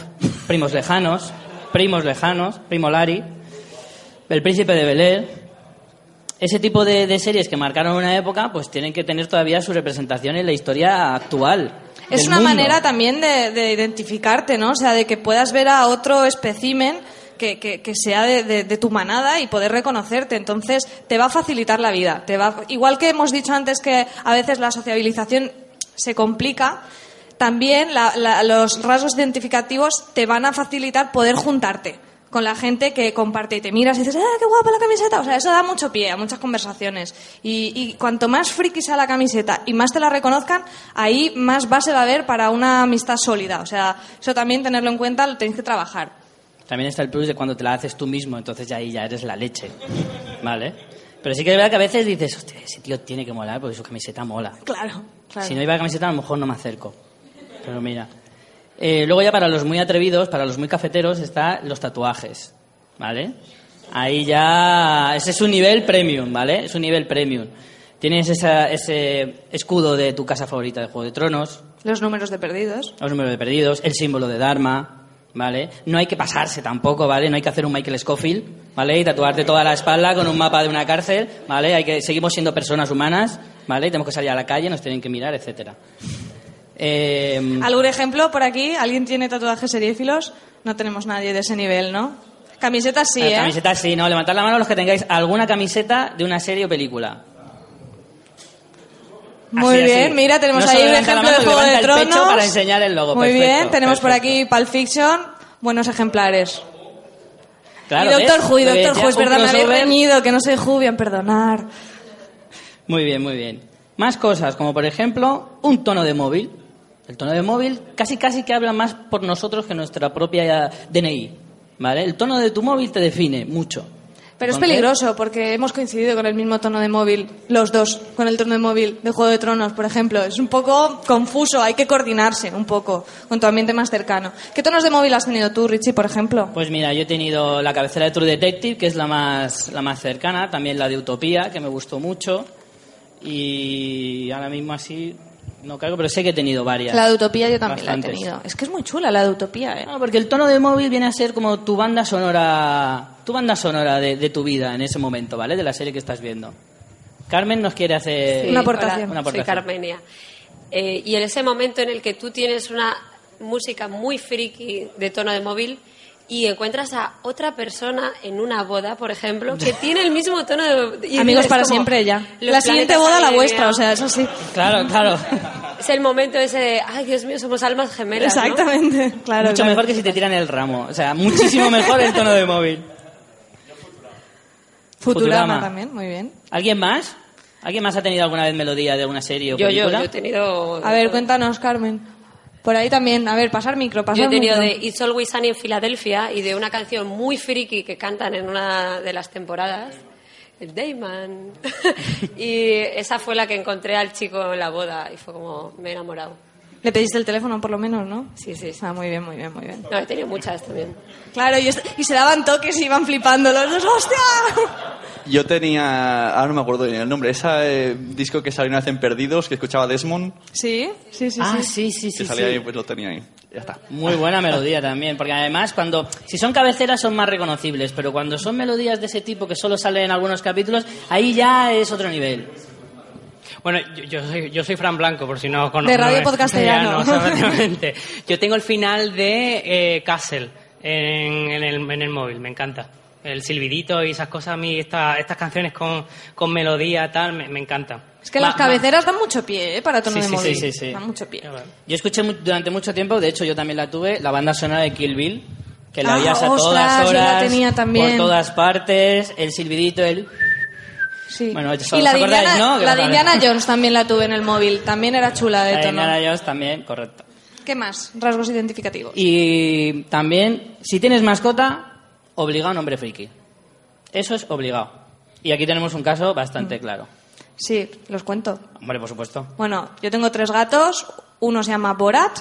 Primos Lejanos, Primos Lejanos, Primo Lari, El Príncipe de Bel Air. Ese tipo de, de series que marcaron una época, pues tienen que tener todavía su representación en la historia actual. Es una mundo. manera también de, de identificarte, ¿no? O sea, de que puedas ver a otro espécimen que, sea de, de- tu manada y poder reconocerte. Entonces, te va a facilitar la vida. Te va, igual que hemos dicho antes que a veces la sociabilización se complica, también la- los rasgos identificativos te van a facilitar poder juntarte con la gente que comparte y te miras y dices, ¡ah, qué guapa la camiseta! O sea, eso da mucho pie a muchas conversaciones. Y, y cuanto más friki sea la camiseta y más te la reconozcan, ahí más base va a haber para una amistad sólida. O sea, eso también tenerlo en cuenta, lo tenéis que trabajar. También está el plus de cuando te la haces tú mismo, entonces ya ahí ya eres la leche. ¿Vale? Pero sí que es verdad que a veces dices, hostia, ese tío tiene que molar porque su camiseta mola. Claro, claro. Si no iba camiseta, a lo mejor no me acerco. Pero mira. Eh, luego ya para los muy atrevidos, para los muy cafeteros, está los tatuajes. ¿Vale? Ahí ya... Ese es un nivel premium, ¿vale? Es un nivel premium. Tienes esa- ese escudo de tu casa favorita de Juego de Tronos, Los números de perdidos. los números de perdidos, el símbolo de Dharma, ¿vale? No hay que pasarse tampoco, ¿vale? No hay que hacer un Michael Scofield, ¿vale? Y tatuarte toda la espalda con un mapa de una cárcel, ¿vale? Hay que, seguimos siendo personas humanas, ¿vale? Tenemos que salir a la calle, nos tienen que mirar, etcétera. Eh, ¿Algún ejemplo por aquí? ¿Alguien tiene tatuajes seriéfilos? No tenemos nadie de ese nivel, ¿no? Camisetas sí, eh, ¿eh? Camisetas sí, ¿no? Levantad la mano los que tengáis alguna camiseta de una serie o película. Muy Así, bien, así. mira, tenemos No ahí un ejemplo de Juego de Tronos. para enseñar el logo. Muy Perfecto, bien, tenemos por aquí Pulp Fiction, buenos ejemplares. Claro, y Doctor. Who, Doctor Who, es verdad, me reñido, que no soy Jubian, perdonar. Muy bien, muy bien. Más cosas, como por ejemplo, un tono de móvil. El tono de móvil casi casi que habla más por nosotros que nuestra propia DNI. ¿Vale? El tono de tu móvil te define mucho. Pero es peligroso porque hemos coincidido con el mismo tono de móvil, los dos, con el tono de móvil de Juego de Tronos, por ejemplo. Es un poco confuso, hay que coordinarse un poco con tu ambiente más cercano. ¿Qué tonos de móvil has tenido tú, Richie, por ejemplo? Pues mira, yo he tenido la cabecera de True Detective, que es la más, la más cercana, también la de Utopía, que me gustó mucho. Y ahora mismo así no caigo, pero sé que he tenido varias. La de Utopía yo también la he tenido. Es que es muy chula la de Utopía, ¿eh? No, porque el tono de móvil viene a ser como tu banda sonora, tu banda sonora de, de tu vida en ese momento, ¿vale? De la serie que estás viendo. Carmen nos quiere hacer Sí, Una aportación. Una Soy aportación. Carmenia. Eh, y en ese momento en el que tú tienes una música muy friki de tono de móvil y encuentras a otra persona en una boda, por ejemplo, que *laughs* tiene el mismo tono de... y Amigos para como, siempre ya. La siguiente boda la vuestra, o sea, eso sí. Claro, claro. *laughs* Es el momento ese de, ay, Dios mío, somos almas gemelas, ¿no? Exactamente, *laughs* claro. Mucho claro. mejor que si te tiran el ramo. O sea, muchísimo mejor el tono de móvil. Futurama, Futurama. también, muy bien. ¿Alguien más? ¿Alguien más ha tenido alguna vez melodía de alguna serie o Yo, yo, yo he tenido... A ver, cuéntanos, Carmen. Por ahí también, a ver, pasar micro, pasar Yo he tenido micro. de It's Always Sunny en Filadelfia y de una canción muy friki que cantan en una de las temporadas, el Dayman. *laughs* y esa fue la que encontré al chico en la boda y fue como, me he enamorado. Le pediste el teléfono por lo menos, ¿no? Sí, sí. Ah, muy bien, muy bien, muy bien. No, he tenido muchas también. Claro, y, y se daban toques y iban flipando los dos. ¡Hostia! Yo tenía, ahora no me acuerdo bien el nombre, ese disco que salió una vez en Perdidos, que escuchaba Desmond, Sí, sí, sí. Ah, sí. sí, sí, que salía sí. ahí, pues lo tenía ahí. Ya está. Muy buena melodía también, porque además cuando si son cabeceras son más reconocibles, pero cuando son melodías de ese tipo que solo salen en algunos capítulos, ahí ya es otro nivel. Bueno, yo, yo soy, yo soy Fran Blanco, por si no conozco. De Radio Podcastellano. Efectivamente. Yo tengo el final de eh, Castle en, en el, en el móvil, me encanta. El silbidito y esas cosas, a mí esta- estas canciones con, con melodía, tal, me, me encantan. Es que las cabeceras dan mucho pie, ¿eh? Para tono Sí, de sí, móvil. sí, sí, sí. Dan mucho pie. Yo escuché durante mucho tiempo, de hecho yo también la tuve, la banda sonora de Kill Bill, que la Ah, oías a ostras, todas horas, la tenía también. por todas partes, el silbidito, el... Sí. Bueno, ¿os y la de, Indiana, no? La de. Indiana Jones también la tuve en el móvil. También era chula de La de tono. Indiana Jones también, correcto. ¿Qué más? Rasgos identificativos. Y también, si tienes mascota, obligado hombre friki. Eso es obligado. Y aquí tenemos un caso Mm. bastante claro. Sí, los cuento. Hombre, por supuesto. Bueno, yo tengo tres gatos. Uno se llama Borat.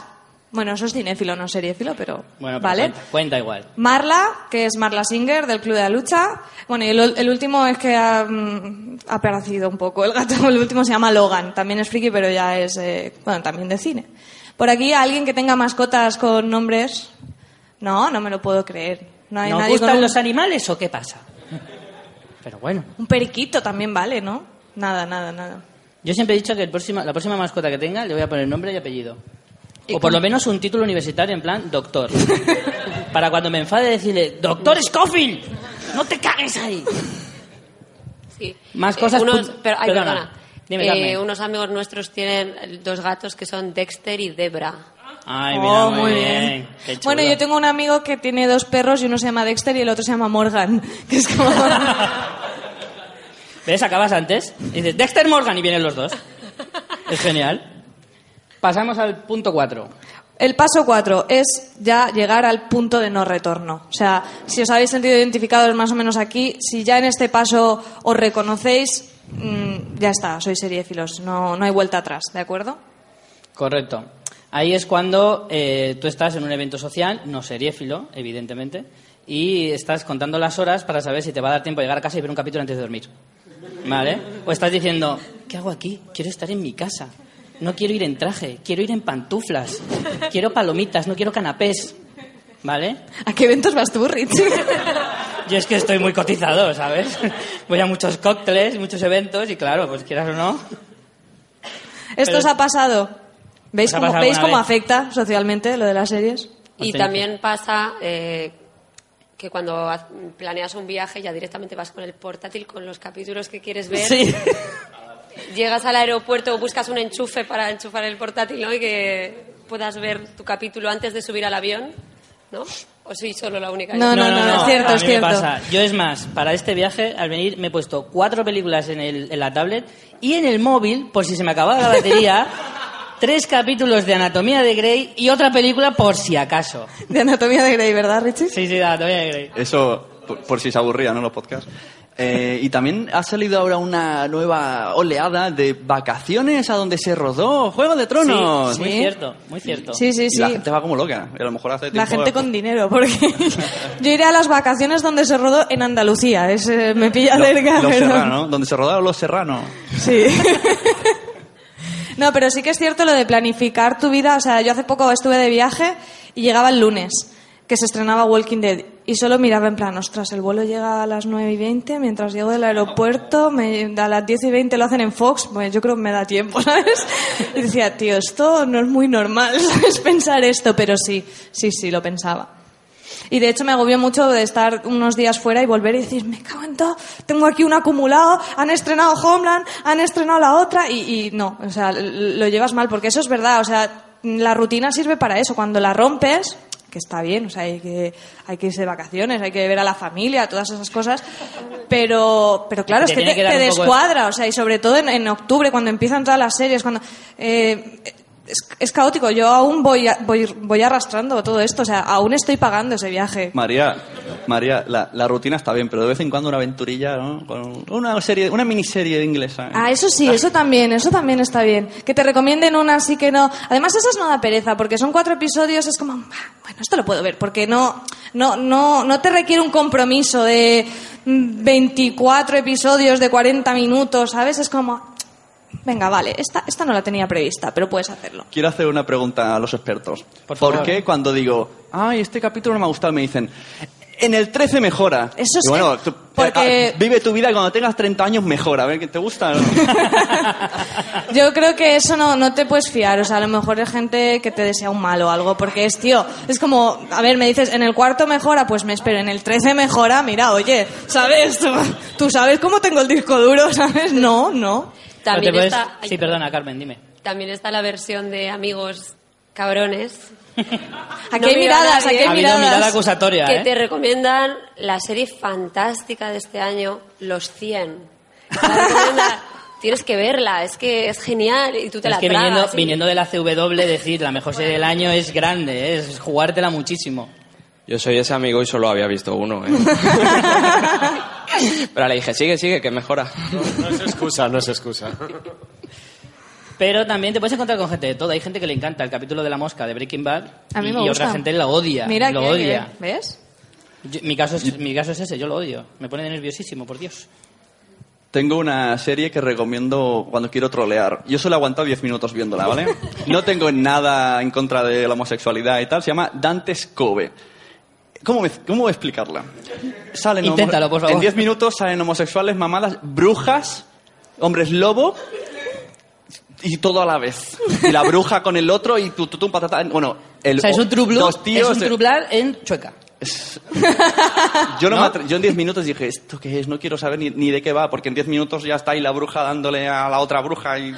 Bueno, eso es cinéfilo, no seriéfilo, pero... Bueno, pero ¿Vale? cuenta, cuenta igual. Marla, que es Marla Singer del Club de la Lucha. Bueno, y el, el último es que ha, mm, ha un poco. El gato, *laughs* el último se llama Logan. También es friki, pero ya es, eh, bueno, también de cine. Por aquí, alguien que tenga mascotas con nombres. No, no me lo puedo creer. No hay ¿Nos nadie con gustan un, los animales o qué pasa? Pero bueno. un periquito también vale, ¿no? Nada, nada, nada. Yo siempre he dicho que el próxima, la próxima mascota que tenga le voy a poner nombre y apellido. ¿Y O por lo menos un título universitario en plan doctor. *laughs* Para cuando me enfade decirle, ¡Doctor Scofield! ¡No te cagues ahí! Sí. Más Eh, cosas unos- pu- pero, ay, perdona. perdona. Dime, Eh, Carmen. unos amigos nuestros tienen dos gatos que son Dexter y Debra. Ay, mira, Oh, muy, muy bien. bien. Qué chulo. Bueno, yo tengo un amigo que tiene dos perros y uno se llama Dexter y el otro se llama Morgan. *laughs* Que es como... *laughs* ¿Ves? Acabas antes. Y dices, Dexter Morgan y vienen los dos. Es genial. Pasamos al punto 4. El paso cuatro es ya llegar al punto de no retorno. O sea, si os habéis sentido identificados más o menos aquí, si ya en este paso os reconocéis, mm, ya está, sois seriéfilos, no, no hay vuelta atrás, ¿de acuerdo? Correcto. Ahí es cuando eh, tú estás en un evento social, no seriéfilo, evidentemente, y estás contando las horas para saber si te va a dar tiempo a llegar a casa y ver un capítulo antes de dormir. ¿Vale? O estás diciendo, ¿qué hago aquí? Quiero estar en mi casa. No quiero ir en traje, quiero ir en pantuflas. Quiero palomitas, no quiero canapés. ¿Vale? ¿A qué eventos vas tú, Rich? *laughs* Yo es que estoy muy cotizado, ¿sabes? Voy a muchos cócteles, muchos eventos y claro, pues quieras o no. ¿Esto os ha pasado? ¿Veis ¿Os ha cómo, ¿veis cómo afecta socialmente lo de las series? Y también pasa eh, que cuando planeas un viaje ya directamente vas con el portátil con los capítulos que quieres ver. Sí. *laughs* Llegas al aeropuerto, buscas un enchufe para enchufar el portátil ¿no? y que puedas ver tu capítulo antes de subir al avión, ¿no? ¿O soy solo la única? No, no, no, es cierto, a es mí me cierto. pasa. Yo es más, para este viaje, al venir, me he puesto cuatro películas en, el- en la tablet y en el móvil, por si se me acababa la batería, *laughs* tres capítulos de Anatomía de Grey y otra película por si acaso. De Anatomía de Grey, ¿verdad, Richie? Sí, sí, de Anatomía de Grey. Eso, por, por si se aburría, ¿no? Los podcasts. Eh, y también ha salido ahora una nueva oleada de vacaciones a donde se rodó Juego de Tronos. Sí, muy cierto, muy cierto. Sí, sí, Y sí. la gente va como loca. Y a lo mejor hace La gente con dinero, porque *laughs* yo iré a las vacaciones donde se rodó en Andalucía. Es, eh, me pilla Lo- cerca, Los pero- Serrano, donde se rodaron Los Serranos. Sí. *laughs* No, pero sí que es cierto lo de planificar tu vida. O sea, yo hace poco estuve de viaje y llegaba el lunes, que se estrenaba Walking Dead. Y solo miraba en plan, ostras, el vuelo llega a las 9 y 20, mientras llego del aeropuerto, me, a las 10 y 20 lo hacen en Fox, pues yo creo que me da tiempo, *laughs* ¿sabes? Y decía, tío, esto no es muy normal, *laughs* ¿sabes? Pensar esto, pero sí, sí, sí, lo pensaba. Y de hecho me agobió mucho de estar unos días fuera y volver y decir, me cago en todo, tengo aquí un acumulado, han estrenado Homeland, han estrenado la otra, y, y no, o sea, lo llevas mal, porque eso es verdad, o sea, la rutina sirve para eso, cuando la rompes, que está bien, o sea, hay que, hay que irse de vacaciones, hay que ver a la familia, todas esas cosas, pero, pero claro, es que te, que de- descuadra, o sea, y sobre todo en, en octubre, cuando empiezan todas las series, cuando... eh, es, es caótico, yo aún voy, a- voy, voy arrastrando todo esto, o sea, aún estoy pagando ese viaje. María, María, la, la rutina está bien, pero de vez en cuando una aventurilla, ¿no? Con una serie, una miniserie inglesa. ¿eh? Ah, eso sí, eso también, eso también está bien. Que te recomienden una así que no. Además, esas no da pereza, porque son cuatro episodios, es como, "Ah, bueno, esto lo puedo ver, porque no, no, no, no te requiere un compromiso de mm, 24 episodios de 40 minutos, ¿sabes? Es como, venga, vale, esta, esta no la tenía prevista, pero puedes hacerlo. Quiero hacer una pregunta a los expertos. Por ¿Por, favor. qué cuando digo, ay, este capítulo no me ha gustado, me dicen, en el 13 mejora? Eso sí, bueno, tú- porque- ah, vive tu vida y cuando tengas 30 años mejora, a ver, ¿qué te gusta? *laughs* Yo creo que eso no, no te puedes fiar. O sea, a lo mejor es gente que te desea un mal o algo. Porque es, tío, es como, a ver, me dices, en el cuarto mejora, pues me espero. En el 13 mejora, mira, oye, ¿sabes? *laughs* Tú sabes cómo tengo el disco duro, *laughs* ¿sabes? No, no. También puedes- está, Sí, perdona, Carmen, dime. también está la versión de amigos cabrones. *laughs* Aquí No hay miradas, aquí hay Ha miradas. mirada acusatoria, que ¿eh? te recomiendan la serie fantástica de este año, Los 100. *laughs* Te la recomienda- Tienes que verla, es que es genial y tú te es la que tragas. viniendo, ¿sí? viniendo de la CW, decir la mejor serie del año es grande, ¿eh? es jugártela muchísimo. Yo soy ese amigo y solo había visto uno, ¿eh? *laughs* *laughs* Pero le dije, sigue, sigue, que mejora. No es excusa, no es excusa. Pero también te puedes encontrar con gente de todo. Hay gente que le encanta el capítulo de la mosca de Breaking Bad A mí y, me y gusta. otra gente lo odia. Mira, lo que- odia. ¿ves? Yo- mi, caso es, mi caso es ese, yo lo odio. Me pone nerviosísimo, por Dios. Tengo una serie que recomiendo cuando quiero trolear. Yo solo he aguantado 10 minutos viéndola, ¿vale? No tengo nada en contra de la homosexualidad y tal. Se llama Dante's Cove. ¿Cómo, me- cómo explicarla? Salen Inténtalo, por favor. En 10 minutos salen homosexuales, mamadas, brujas, hombres lobo y todo a la vez. Y la bruja con el otro y tu, tu, tu, patata. Bueno, el, o sea, es un true blue, dos tíos. es un true en chueca. Yo, no ¿No? me atre- yo en 10 minutos dije, ¿esto qué es? No quiero saber ni, ni de qué va, porque en 10 minutos ya está ahí la bruja dándole a la otra bruja y...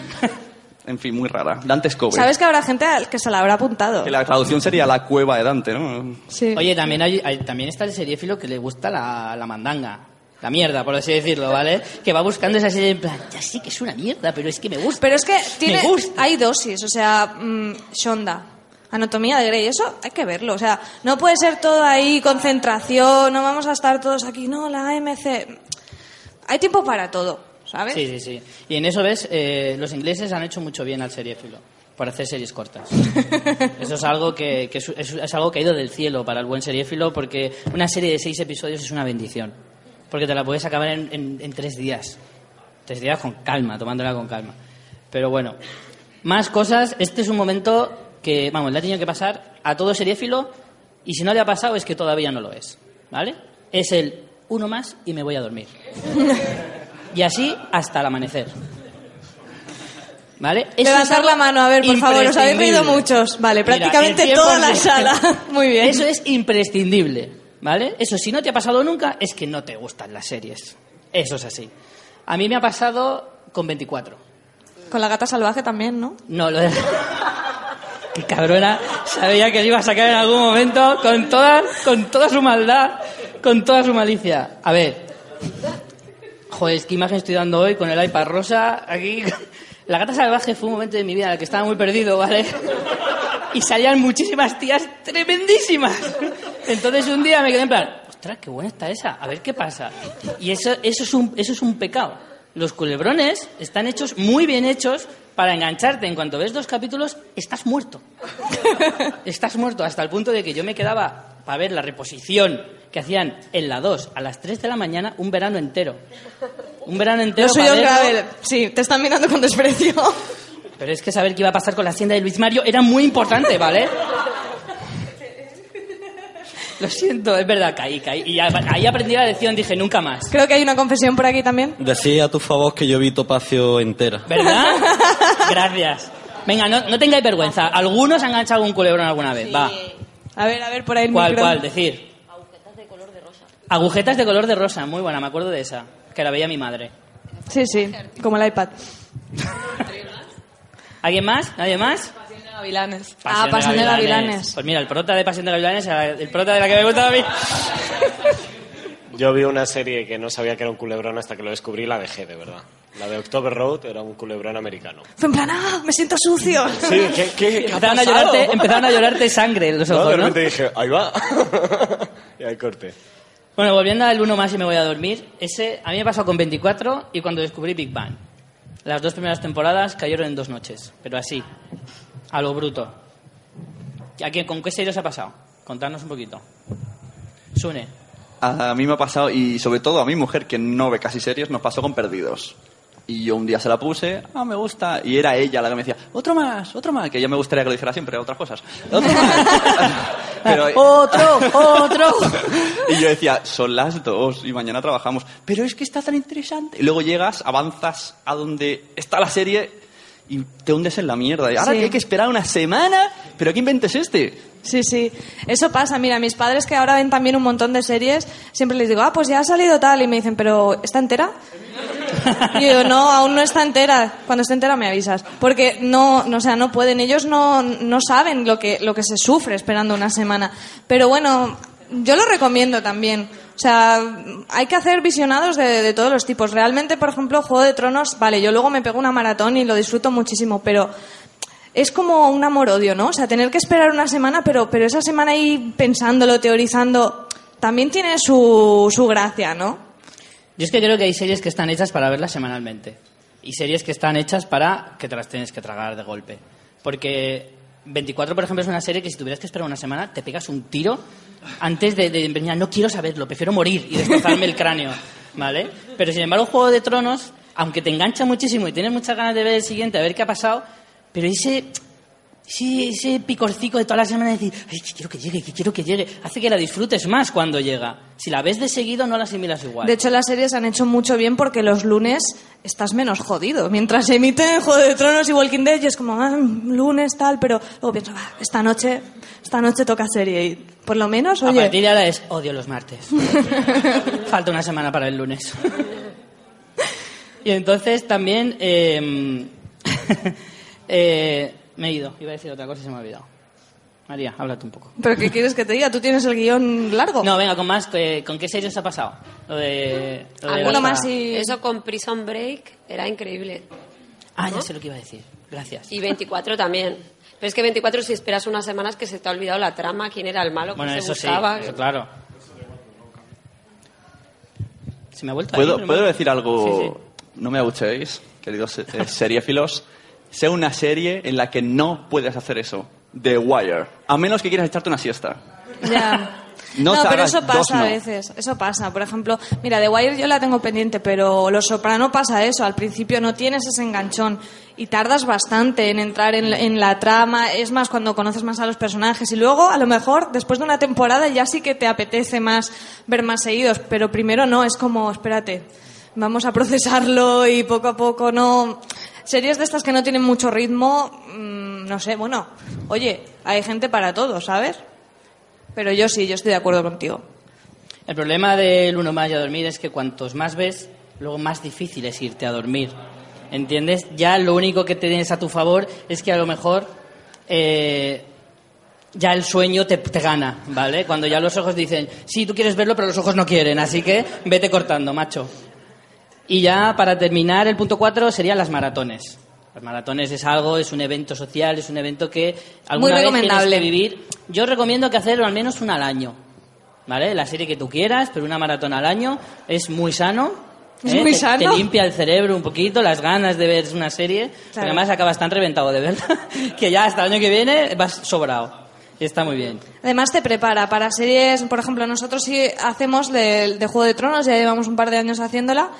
En fin, muy rara. Dante's Cove. Sabes que habrá gente al que se la habrá apuntado. Que la traducción sería la cueva de Dante, ¿no? Sí. Oye, también, hay, hay- también está el seriéfilo que le gusta la, la mandanga. La mierda, por así decirlo, ¿vale? Que va buscando esa serie en plan, ya sí que es una mierda, pero es que me gusta. Pero es que tiene, Me gusta. hay dosis, o sea, mm, Shonda, anatomía de Grey, eso hay que verlo, o sea, no puede ser todo ahí concentración, no vamos a estar todos aquí, no, la AMC, hay tiempo para todo, ¿sabes? Sí, sí, sí. Y en eso, ¿ves? Eh, los ingleses han hecho mucho bien al seriéfilo. Por hacer series cortas. *laughs* Eso es algo que, que es, es- es algo caído del cielo para el buen seriéfilo porque una serie de seis episodios es una bendición. Porque te la puedes acabar en, en- en tres días. Tres días con calma, tomándola con calma. Pero bueno, más cosas. Este es un momento que, vamos, le ha tenido que pasar a todo seriéfilo y si no le ha pasado es que todavía no lo es. ¿Vale? Es el uno más y me voy a dormir. *laughs* Y así hasta el amanecer. ¿Vale? Levantar la mano, a ver, por favor, os habéis reído muchos. Vale, prácticamente toda la 100%. sala. *laughs* Muy bien. Eso es imprescindible, ¿vale? Eso si no te ha pasado nunca es que no te gustan las series. Eso es así. A mí me ha pasado con 24. Con la gata salvaje también, ¿no? No, lo de... *laughs* Qué cabrona. Sabía que lo iba a sacar en algún momento con toda, con toda su maldad, con toda su malicia. A ver. Joder, qué imagen estoy dando hoy con el iPad rosa aquí. *laughs* La gata salvaje fue un momento de mi vida en el que estaba muy perdido, ¿vale? *laughs* Y salían muchísimas tías tremendísimas. Entonces un día me quedé en plan, ostras, qué buena está esa, a ver qué pasa. Y eso, eso, es, un, eso es un pecado. Los culebrones están hechos, muy bien hechos, para engancharte. En cuanto ves dos capítulos, estás muerto. *laughs* estás muerto, hasta el punto de que yo me quedaba para ver la reposición que hacían en la 2 a las 3 de la mañana un verano entero. Un verano entero. Para es verlo. grave. Sí, te están mirando con desprecio. *laughs* Pero es que saber qué iba a pasar con la hacienda de Luis Mario era muy importante, ¿vale? *laughs* Lo siento, es verdad, caí, caí. Y a- ahí aprendí la lección, dije, nunca más. Creo que hay una confesión por aquí también. Decía a tu favor que yo vi Topacio entera. ¿Verdad? *laughs* Gracias. Venga, no, no tengáis vergüenza. ¿Algunos han enganchado algún culebrón alguna vez? Va. A ver, a ver, por ahí el ¿Cuál, micro. cuál? Decir. Agujetas de color de rosa. Muy buena, me acuerdo de esa. Que la veía mi madre. Sí, sí, como el iPad. ¿Alguien más? ¿Nadie más? Gavilanes. ah, Pasión de Gavilanes. Pues mira, el prota de Pasión de Gavilanes era el prota de la que me gusta a mí. Yo vi una serie que no sabía que era un culebrón hasta que lo descubrí y la dejé, de verdad. La de October Road era un culebrón americano. Fue en plan, ¡ah! Me siento sucio. Sí, ¿qué, qué, qué ha Empezaron a, llorarte, empezaron a llorarte sangre en los No, ojos, de ¿no? repente dije, ahí va. *laughs* y ahí corté. Bueno, volviendo al uno más y me voy a dormir. Ese a mí me pasó con 24 y cuando descubrí Big Bang. Las dos primeras temporadas cayeron en dos noches, pero así, a lo bruto. ¿A quién, ¿Con qué serie os ha pasado? Contadnos un poquito. Sune. A mí me ha pasado, y sobre todo a mi mujer, que no ve casi series, nos pasó con Perdidos. Y yo un día se la puse, ah, me gusta, y era ella la que me decía, otro más, otro más, que ya me gustaría que lo dijera siempre, otras cosas. Otro más. *laughs* Pero, *laughs* ¡Otro! ¡Otro! *laughs* y yo decía, son las dos y mañana trabajamos. Pero es que está tan interesante. Y luego llegas, avanzas a donde está la serie y te hundes en la mierda. Ahora Sí. que hay que esperar una semana, ¿pero qué invento es este? Sí, sí. Eso pasa. Mira, mis padres que ahora ven también un montón de series, siempre les digo, ah, pues ya ha salido tal. Y me dicen, ¿pero está entera? Y yo, no, aún no está entera. Cuando esté entera me avisas. Porque no, no, o sea, no pueden. Ellos no, no saben lo que, lo que se sufre esperando una semana. Pero bueno, yo lo recomiendo también. O sea, hay que hacer visionados de, de todos los tipos. Realmente, por ejemplo, Juego de Tronos, vale, yo luego me pego una maratón y lo disfruto muchísimo, pero es como un amor-odio, ¿no? O sea, tener que esperar una semana, pero, pero esa semana ahí pensándolo, teorizando, también tiene su, su gracia, ¿no? Yo es que creo que hay series que están hechas para verlas semanalmente. Y series que están hechas para que te las tienes que tragar de golpe. Porque 24, por ejemplo, es una serie que si tuvieras que esperar una semana, te pegas un tiro antes de, de no quiero saberlo, prefiero morir y destrozarme el cráneo, ¿vale? Pero sin embargo, Juego de Tronos, aunque te engancha muchísimo y tienes muchas ganas de ver el siguiente, a ver qué ha pasado, pero ese, ese, ese picorcico de toda la semana de decir, ay, que quiero que llegue, que quiero que llegue, hace que la disfrutes más cuando llega. Si la ves de seguido, no la asimilas igual. De hecho, las series han hecho mucho bien porque los lunes estás menos jodido. Mientras se emiten Juego de Tronos y Walking Dead, y es como, ah, lunes, tal, pero luego pienso, "Ah, esta noche, esta noche toca serie. Y por lo menos, A oye. partir de ahora es odio los martes. *laughs* Falta una semana para el lunes. y entonces también *laughs* eh, eh, me he ido. Iba a decir otra cosa y se me ha olvidado. María, háblate un poco. ¿Pero qué quieres que te diga? ¿Tú tienes el guion largo? No, venga, con más. eh, ¿Con qué series ha pasado? Lo de, lo de Alguno más y... Eso con Prison Break era increíble. Ah, ya sé lo que iba a decir. Gracias. Y 24 también. Pero es que 24 si esperas unas semanas que se te ha olvidado la trama, quién era el malo, Bueno, que se eso sí, buscaba. eso claro. Se me ha vuelto ¿Puedo, ahí, ¿puedo decir algo? Sí, sí. No me abucheéis, queridos eh, seriéfilos. Sea una serie en la que no puedes hacer eso. The Wire. A menos que quieras echarte una siesta. Ya. *laughs* No No, pero eso pasa no. a veces, eso pasa. Por ejemplo, mira, The Wire yo la tengo pendiente, pero Los Soprano pasa eso. Al principio no tienes ese enganchón y tardas bastante en entrar en, en la trama. Es más, cuando conoces más a los personajes y luego, a lo mejor, después de una temporada ya sí que te apetece más ver más seguidos, pero primero no, es como, espérate, vamos a procesarlo y poco a poco no... Series de estas que no tienen mucho ritmo, mm, no sé, bueno, oye, hay gente para todo, ¿sabes? Pero yo sí, yo estoy de acuerdo contigo. El problema del uno más y a dormir es que cuantos más ves, luego más difícil es irte a dormir. ¿Entiendes? Ya lo único que tienes a tu favor es que a lo mejor eh, ya el sueño te, te gana, ¿vale? Cuando ya los ojos dicen, sí, tú quieres verlo, pero los ojos no quieren, así que vete cortando, macho. Y ya para terminar, el punto cuatro serían las maratones. Las maratones es algo, es un evento social, es un evento que alguna vez tienes recomendable. que vivir. Yo recomiendo que hacerlo al menos una al año. ¿Vale? La serie que tú quieras, pero una maratón al año es muy sano. Es ¿eh? muy sano. Te limpia el cerebro un poquito, las ganas de ver una serie. Claro. además acabas tan reventado de verla *laughs* que ya hasta el año que viene vas sobrado. Y está muy bien. Además te prepara para series, por ejemplo, nosotros sí hacemos de, de Juego de Tronos, ya llevamos un par de años haciéndola,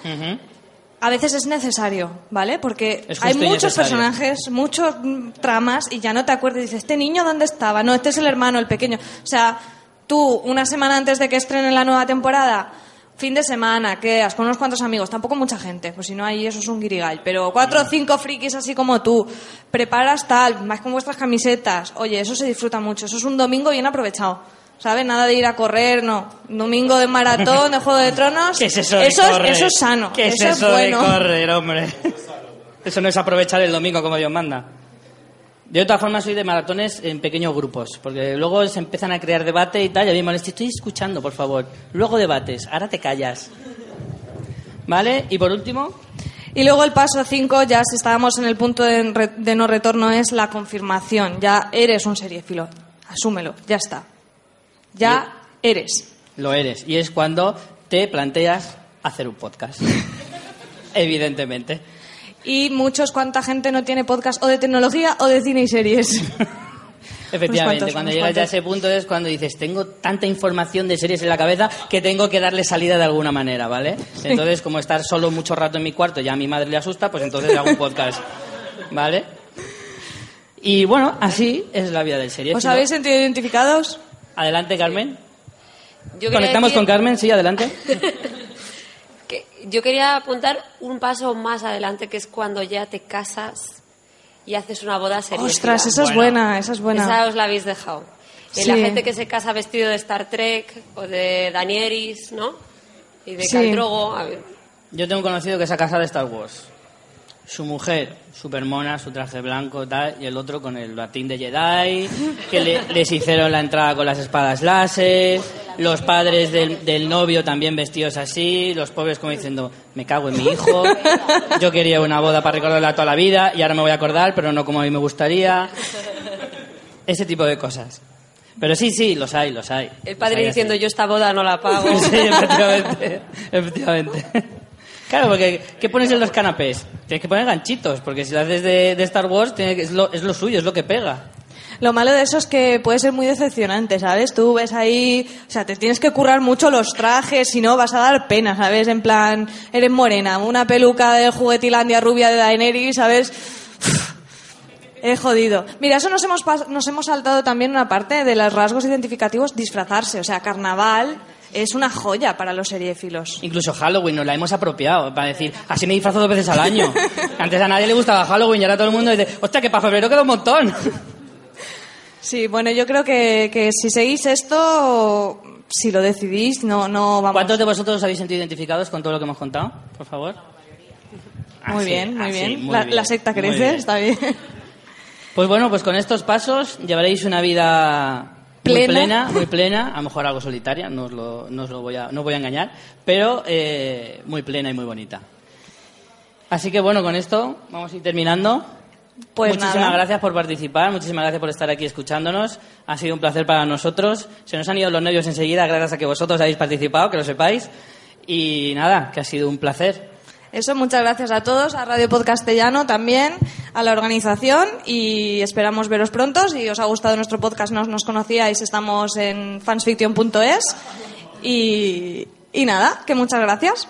a veces es necesario, ¿vale? Porque hay muchos personajes, muchos mm, tramas y ya no te acuerdas y dices, ¿este niño dónde estaba? No, este es el hermano, el pequeño. O sea, tú, una semana antes de que estrenen la nueva temporada, fin de semana, quedas con unos cuantos amigos, tampoco mucha gente, pues si no ahí eso es un guirigay, pero cuatro o cinco frikis así como tú, preparas tal, más con vuestras camisetas, oye, eso se disfruta mucho, eso es un domingo bien aprovechado. ¿Sabes? Nada de ir a correr, no. Domingo de maratón, de Juego de Tronos. *laughs* ¿Qué es eso de eso, es- eso es sano. ¿Qué es eso, eso es bueno. de correr, hombre? *laughs* Eso no es aprovechar el domingo como Dios manda. De otra forma soy de maratones en pequeños grupos, porque luego se empiezan a crear debate y tal, y a mí me molesta, estoy escuchando, por favor. Luego debates, ahora te callas. ¿Vale? Y por último, Y luego el paso 5, ya si estábamos en el punto de, re- de no retorno, es la confirmación. Ya eres un seriéfilo. Asúmelo, ya está. Ya eres. lo eres. Y es cuando te planteas hacer un podcast. *laughs* Evidentemente. Y muchos, ¿cuánta gente no tiene podcast o de tecnología o de cine y series? *laughs* Efectivamente, cuantos, cuando llegas ya a ese punto es cuando dices, tengo tanta información de series en la cabeza que tengo que darle salida de alguna manera, ¿vale? Entonces, como estar solo mucho rato en mi cuarto ya a mi madre le asusta, pues entonces hago un podcast, ¿vale? Y bueno, así es la vida del serie. ¿Os habéis sentido identificados? Adelante, Carmen. Yo Conectamos decir con Carmen, sí, adelante. *laughs* yo quería apuntar un paso más adelante, que es cuando ya te casas y haces una boda seria. Ostras, esa es buena, esa es buena. Esa os la habéis dejado. Sí. La gente que se casa vestido de Star Trek o de Daenerys, ¿no? Y de Sí. Yo tengo un conocido que se ha casado de Star Wars. Su mujer, super mona, su traje blanco, tal, y el otro con el latín de Jedi, que le- les hicieron la entrada con las espadas láser, los padres del, del novio también vestidos así, los pobres como diciendo, me cago en mi hijo, yo quería una boda para recordarla toda la vida y ahora me voy a acordar, pero no como a mí me gustaría. Ese tipo de cosas. Pero sí, sí, los hay, los hay. El padre diciendo, así. yo esta boda no la pago. *laughs* Sí, efectivamente. efectivamente. Claro, porque ¿qué pones en los canapés? Tienes que poner ganchitos, porque si lo haces de, Star Wars tiene que- es, lo, es lo suyo, es lo que pega. Lo malo de eso es que puede ser muy decepcionante, ¿sabes? Tú ves ahí, o sea, te tienes que currar mucho los trajes, si no vas a dar pena, ¿sabes? En plan, eres morena, una peluca de juguetilandia rubia de Daenerys, ¿sabes? Es jodido. Mira, eso nos hemos, nos hemos saltado también una parte de los rasgos identificativos, disfrazarse. O sea, carnaval es una joya para los seriéfilos. Incluso Halloween nos la hemos apropiado para decir, así me disfrazo dos veces al año. *laughs* Antes a nadie le gustaba Halloween y ahora todo el mundo dice, hostia, que para febrero queda un montón. Sí, bueno, yo creo que, que si seguís esto, si lo decidís, no, no vamos. ¿Cuántos de vosotros os habéis sentido identificados con todo lo que hemos contado? Por favor. Muy bien, muy así, bien. muy la, bien, la secta crece, bien. está bien. Pues bueno, pues con estos pasos llevaréis una vida muy Plena. plena, muy plena, a lo mejor algo solitaria, no os lo, no os lo voy, a, no os voy a engañar, pero eh, muy plena y muy bonita. Así que bueno, con esto vamos a ir terminando. Pues muchísimas nada. gracias por participar, muchísimas gracias por estar aquí escuchándonos. Ha sido un placer para nosotros. Se nos han ido los nervios enseguida gracias a que vosotros habéis participado, que lo sepáis. Y nada, que ha sido un placer. Eso, muchas gracias a todos, a Radio Podcastellano también, a la organización y esperamos veros pronto. Si os ha gustado nuestro podcast, no nos conocíais, estamos en fansfiction.es y, y nada, que muchas gracias.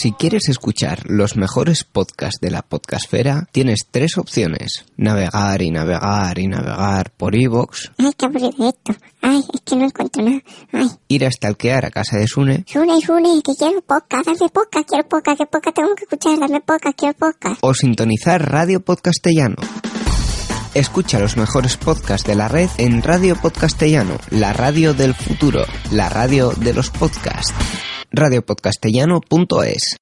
Si quieres escuchar los mejores podcasts de la podcastfera, tienes tres opciones. Navegar y navegar y navegar por iVoox, Ay, qué aburrido esto. Ay, es que no encuentro nada. Ay, ir a stalkear a casa de Sune Sune, Sune, que quiero podcast, dame podcast, quiero podcast, qué podcast tengo que escuchar, dame podcast, quiero podcast. o sintonizar Radio Podcastellano. Escucha los mejores podcasts de la red en Radio Podcastellano, la radio del futuro, la radio de los podcasts. radiopodcastellano.es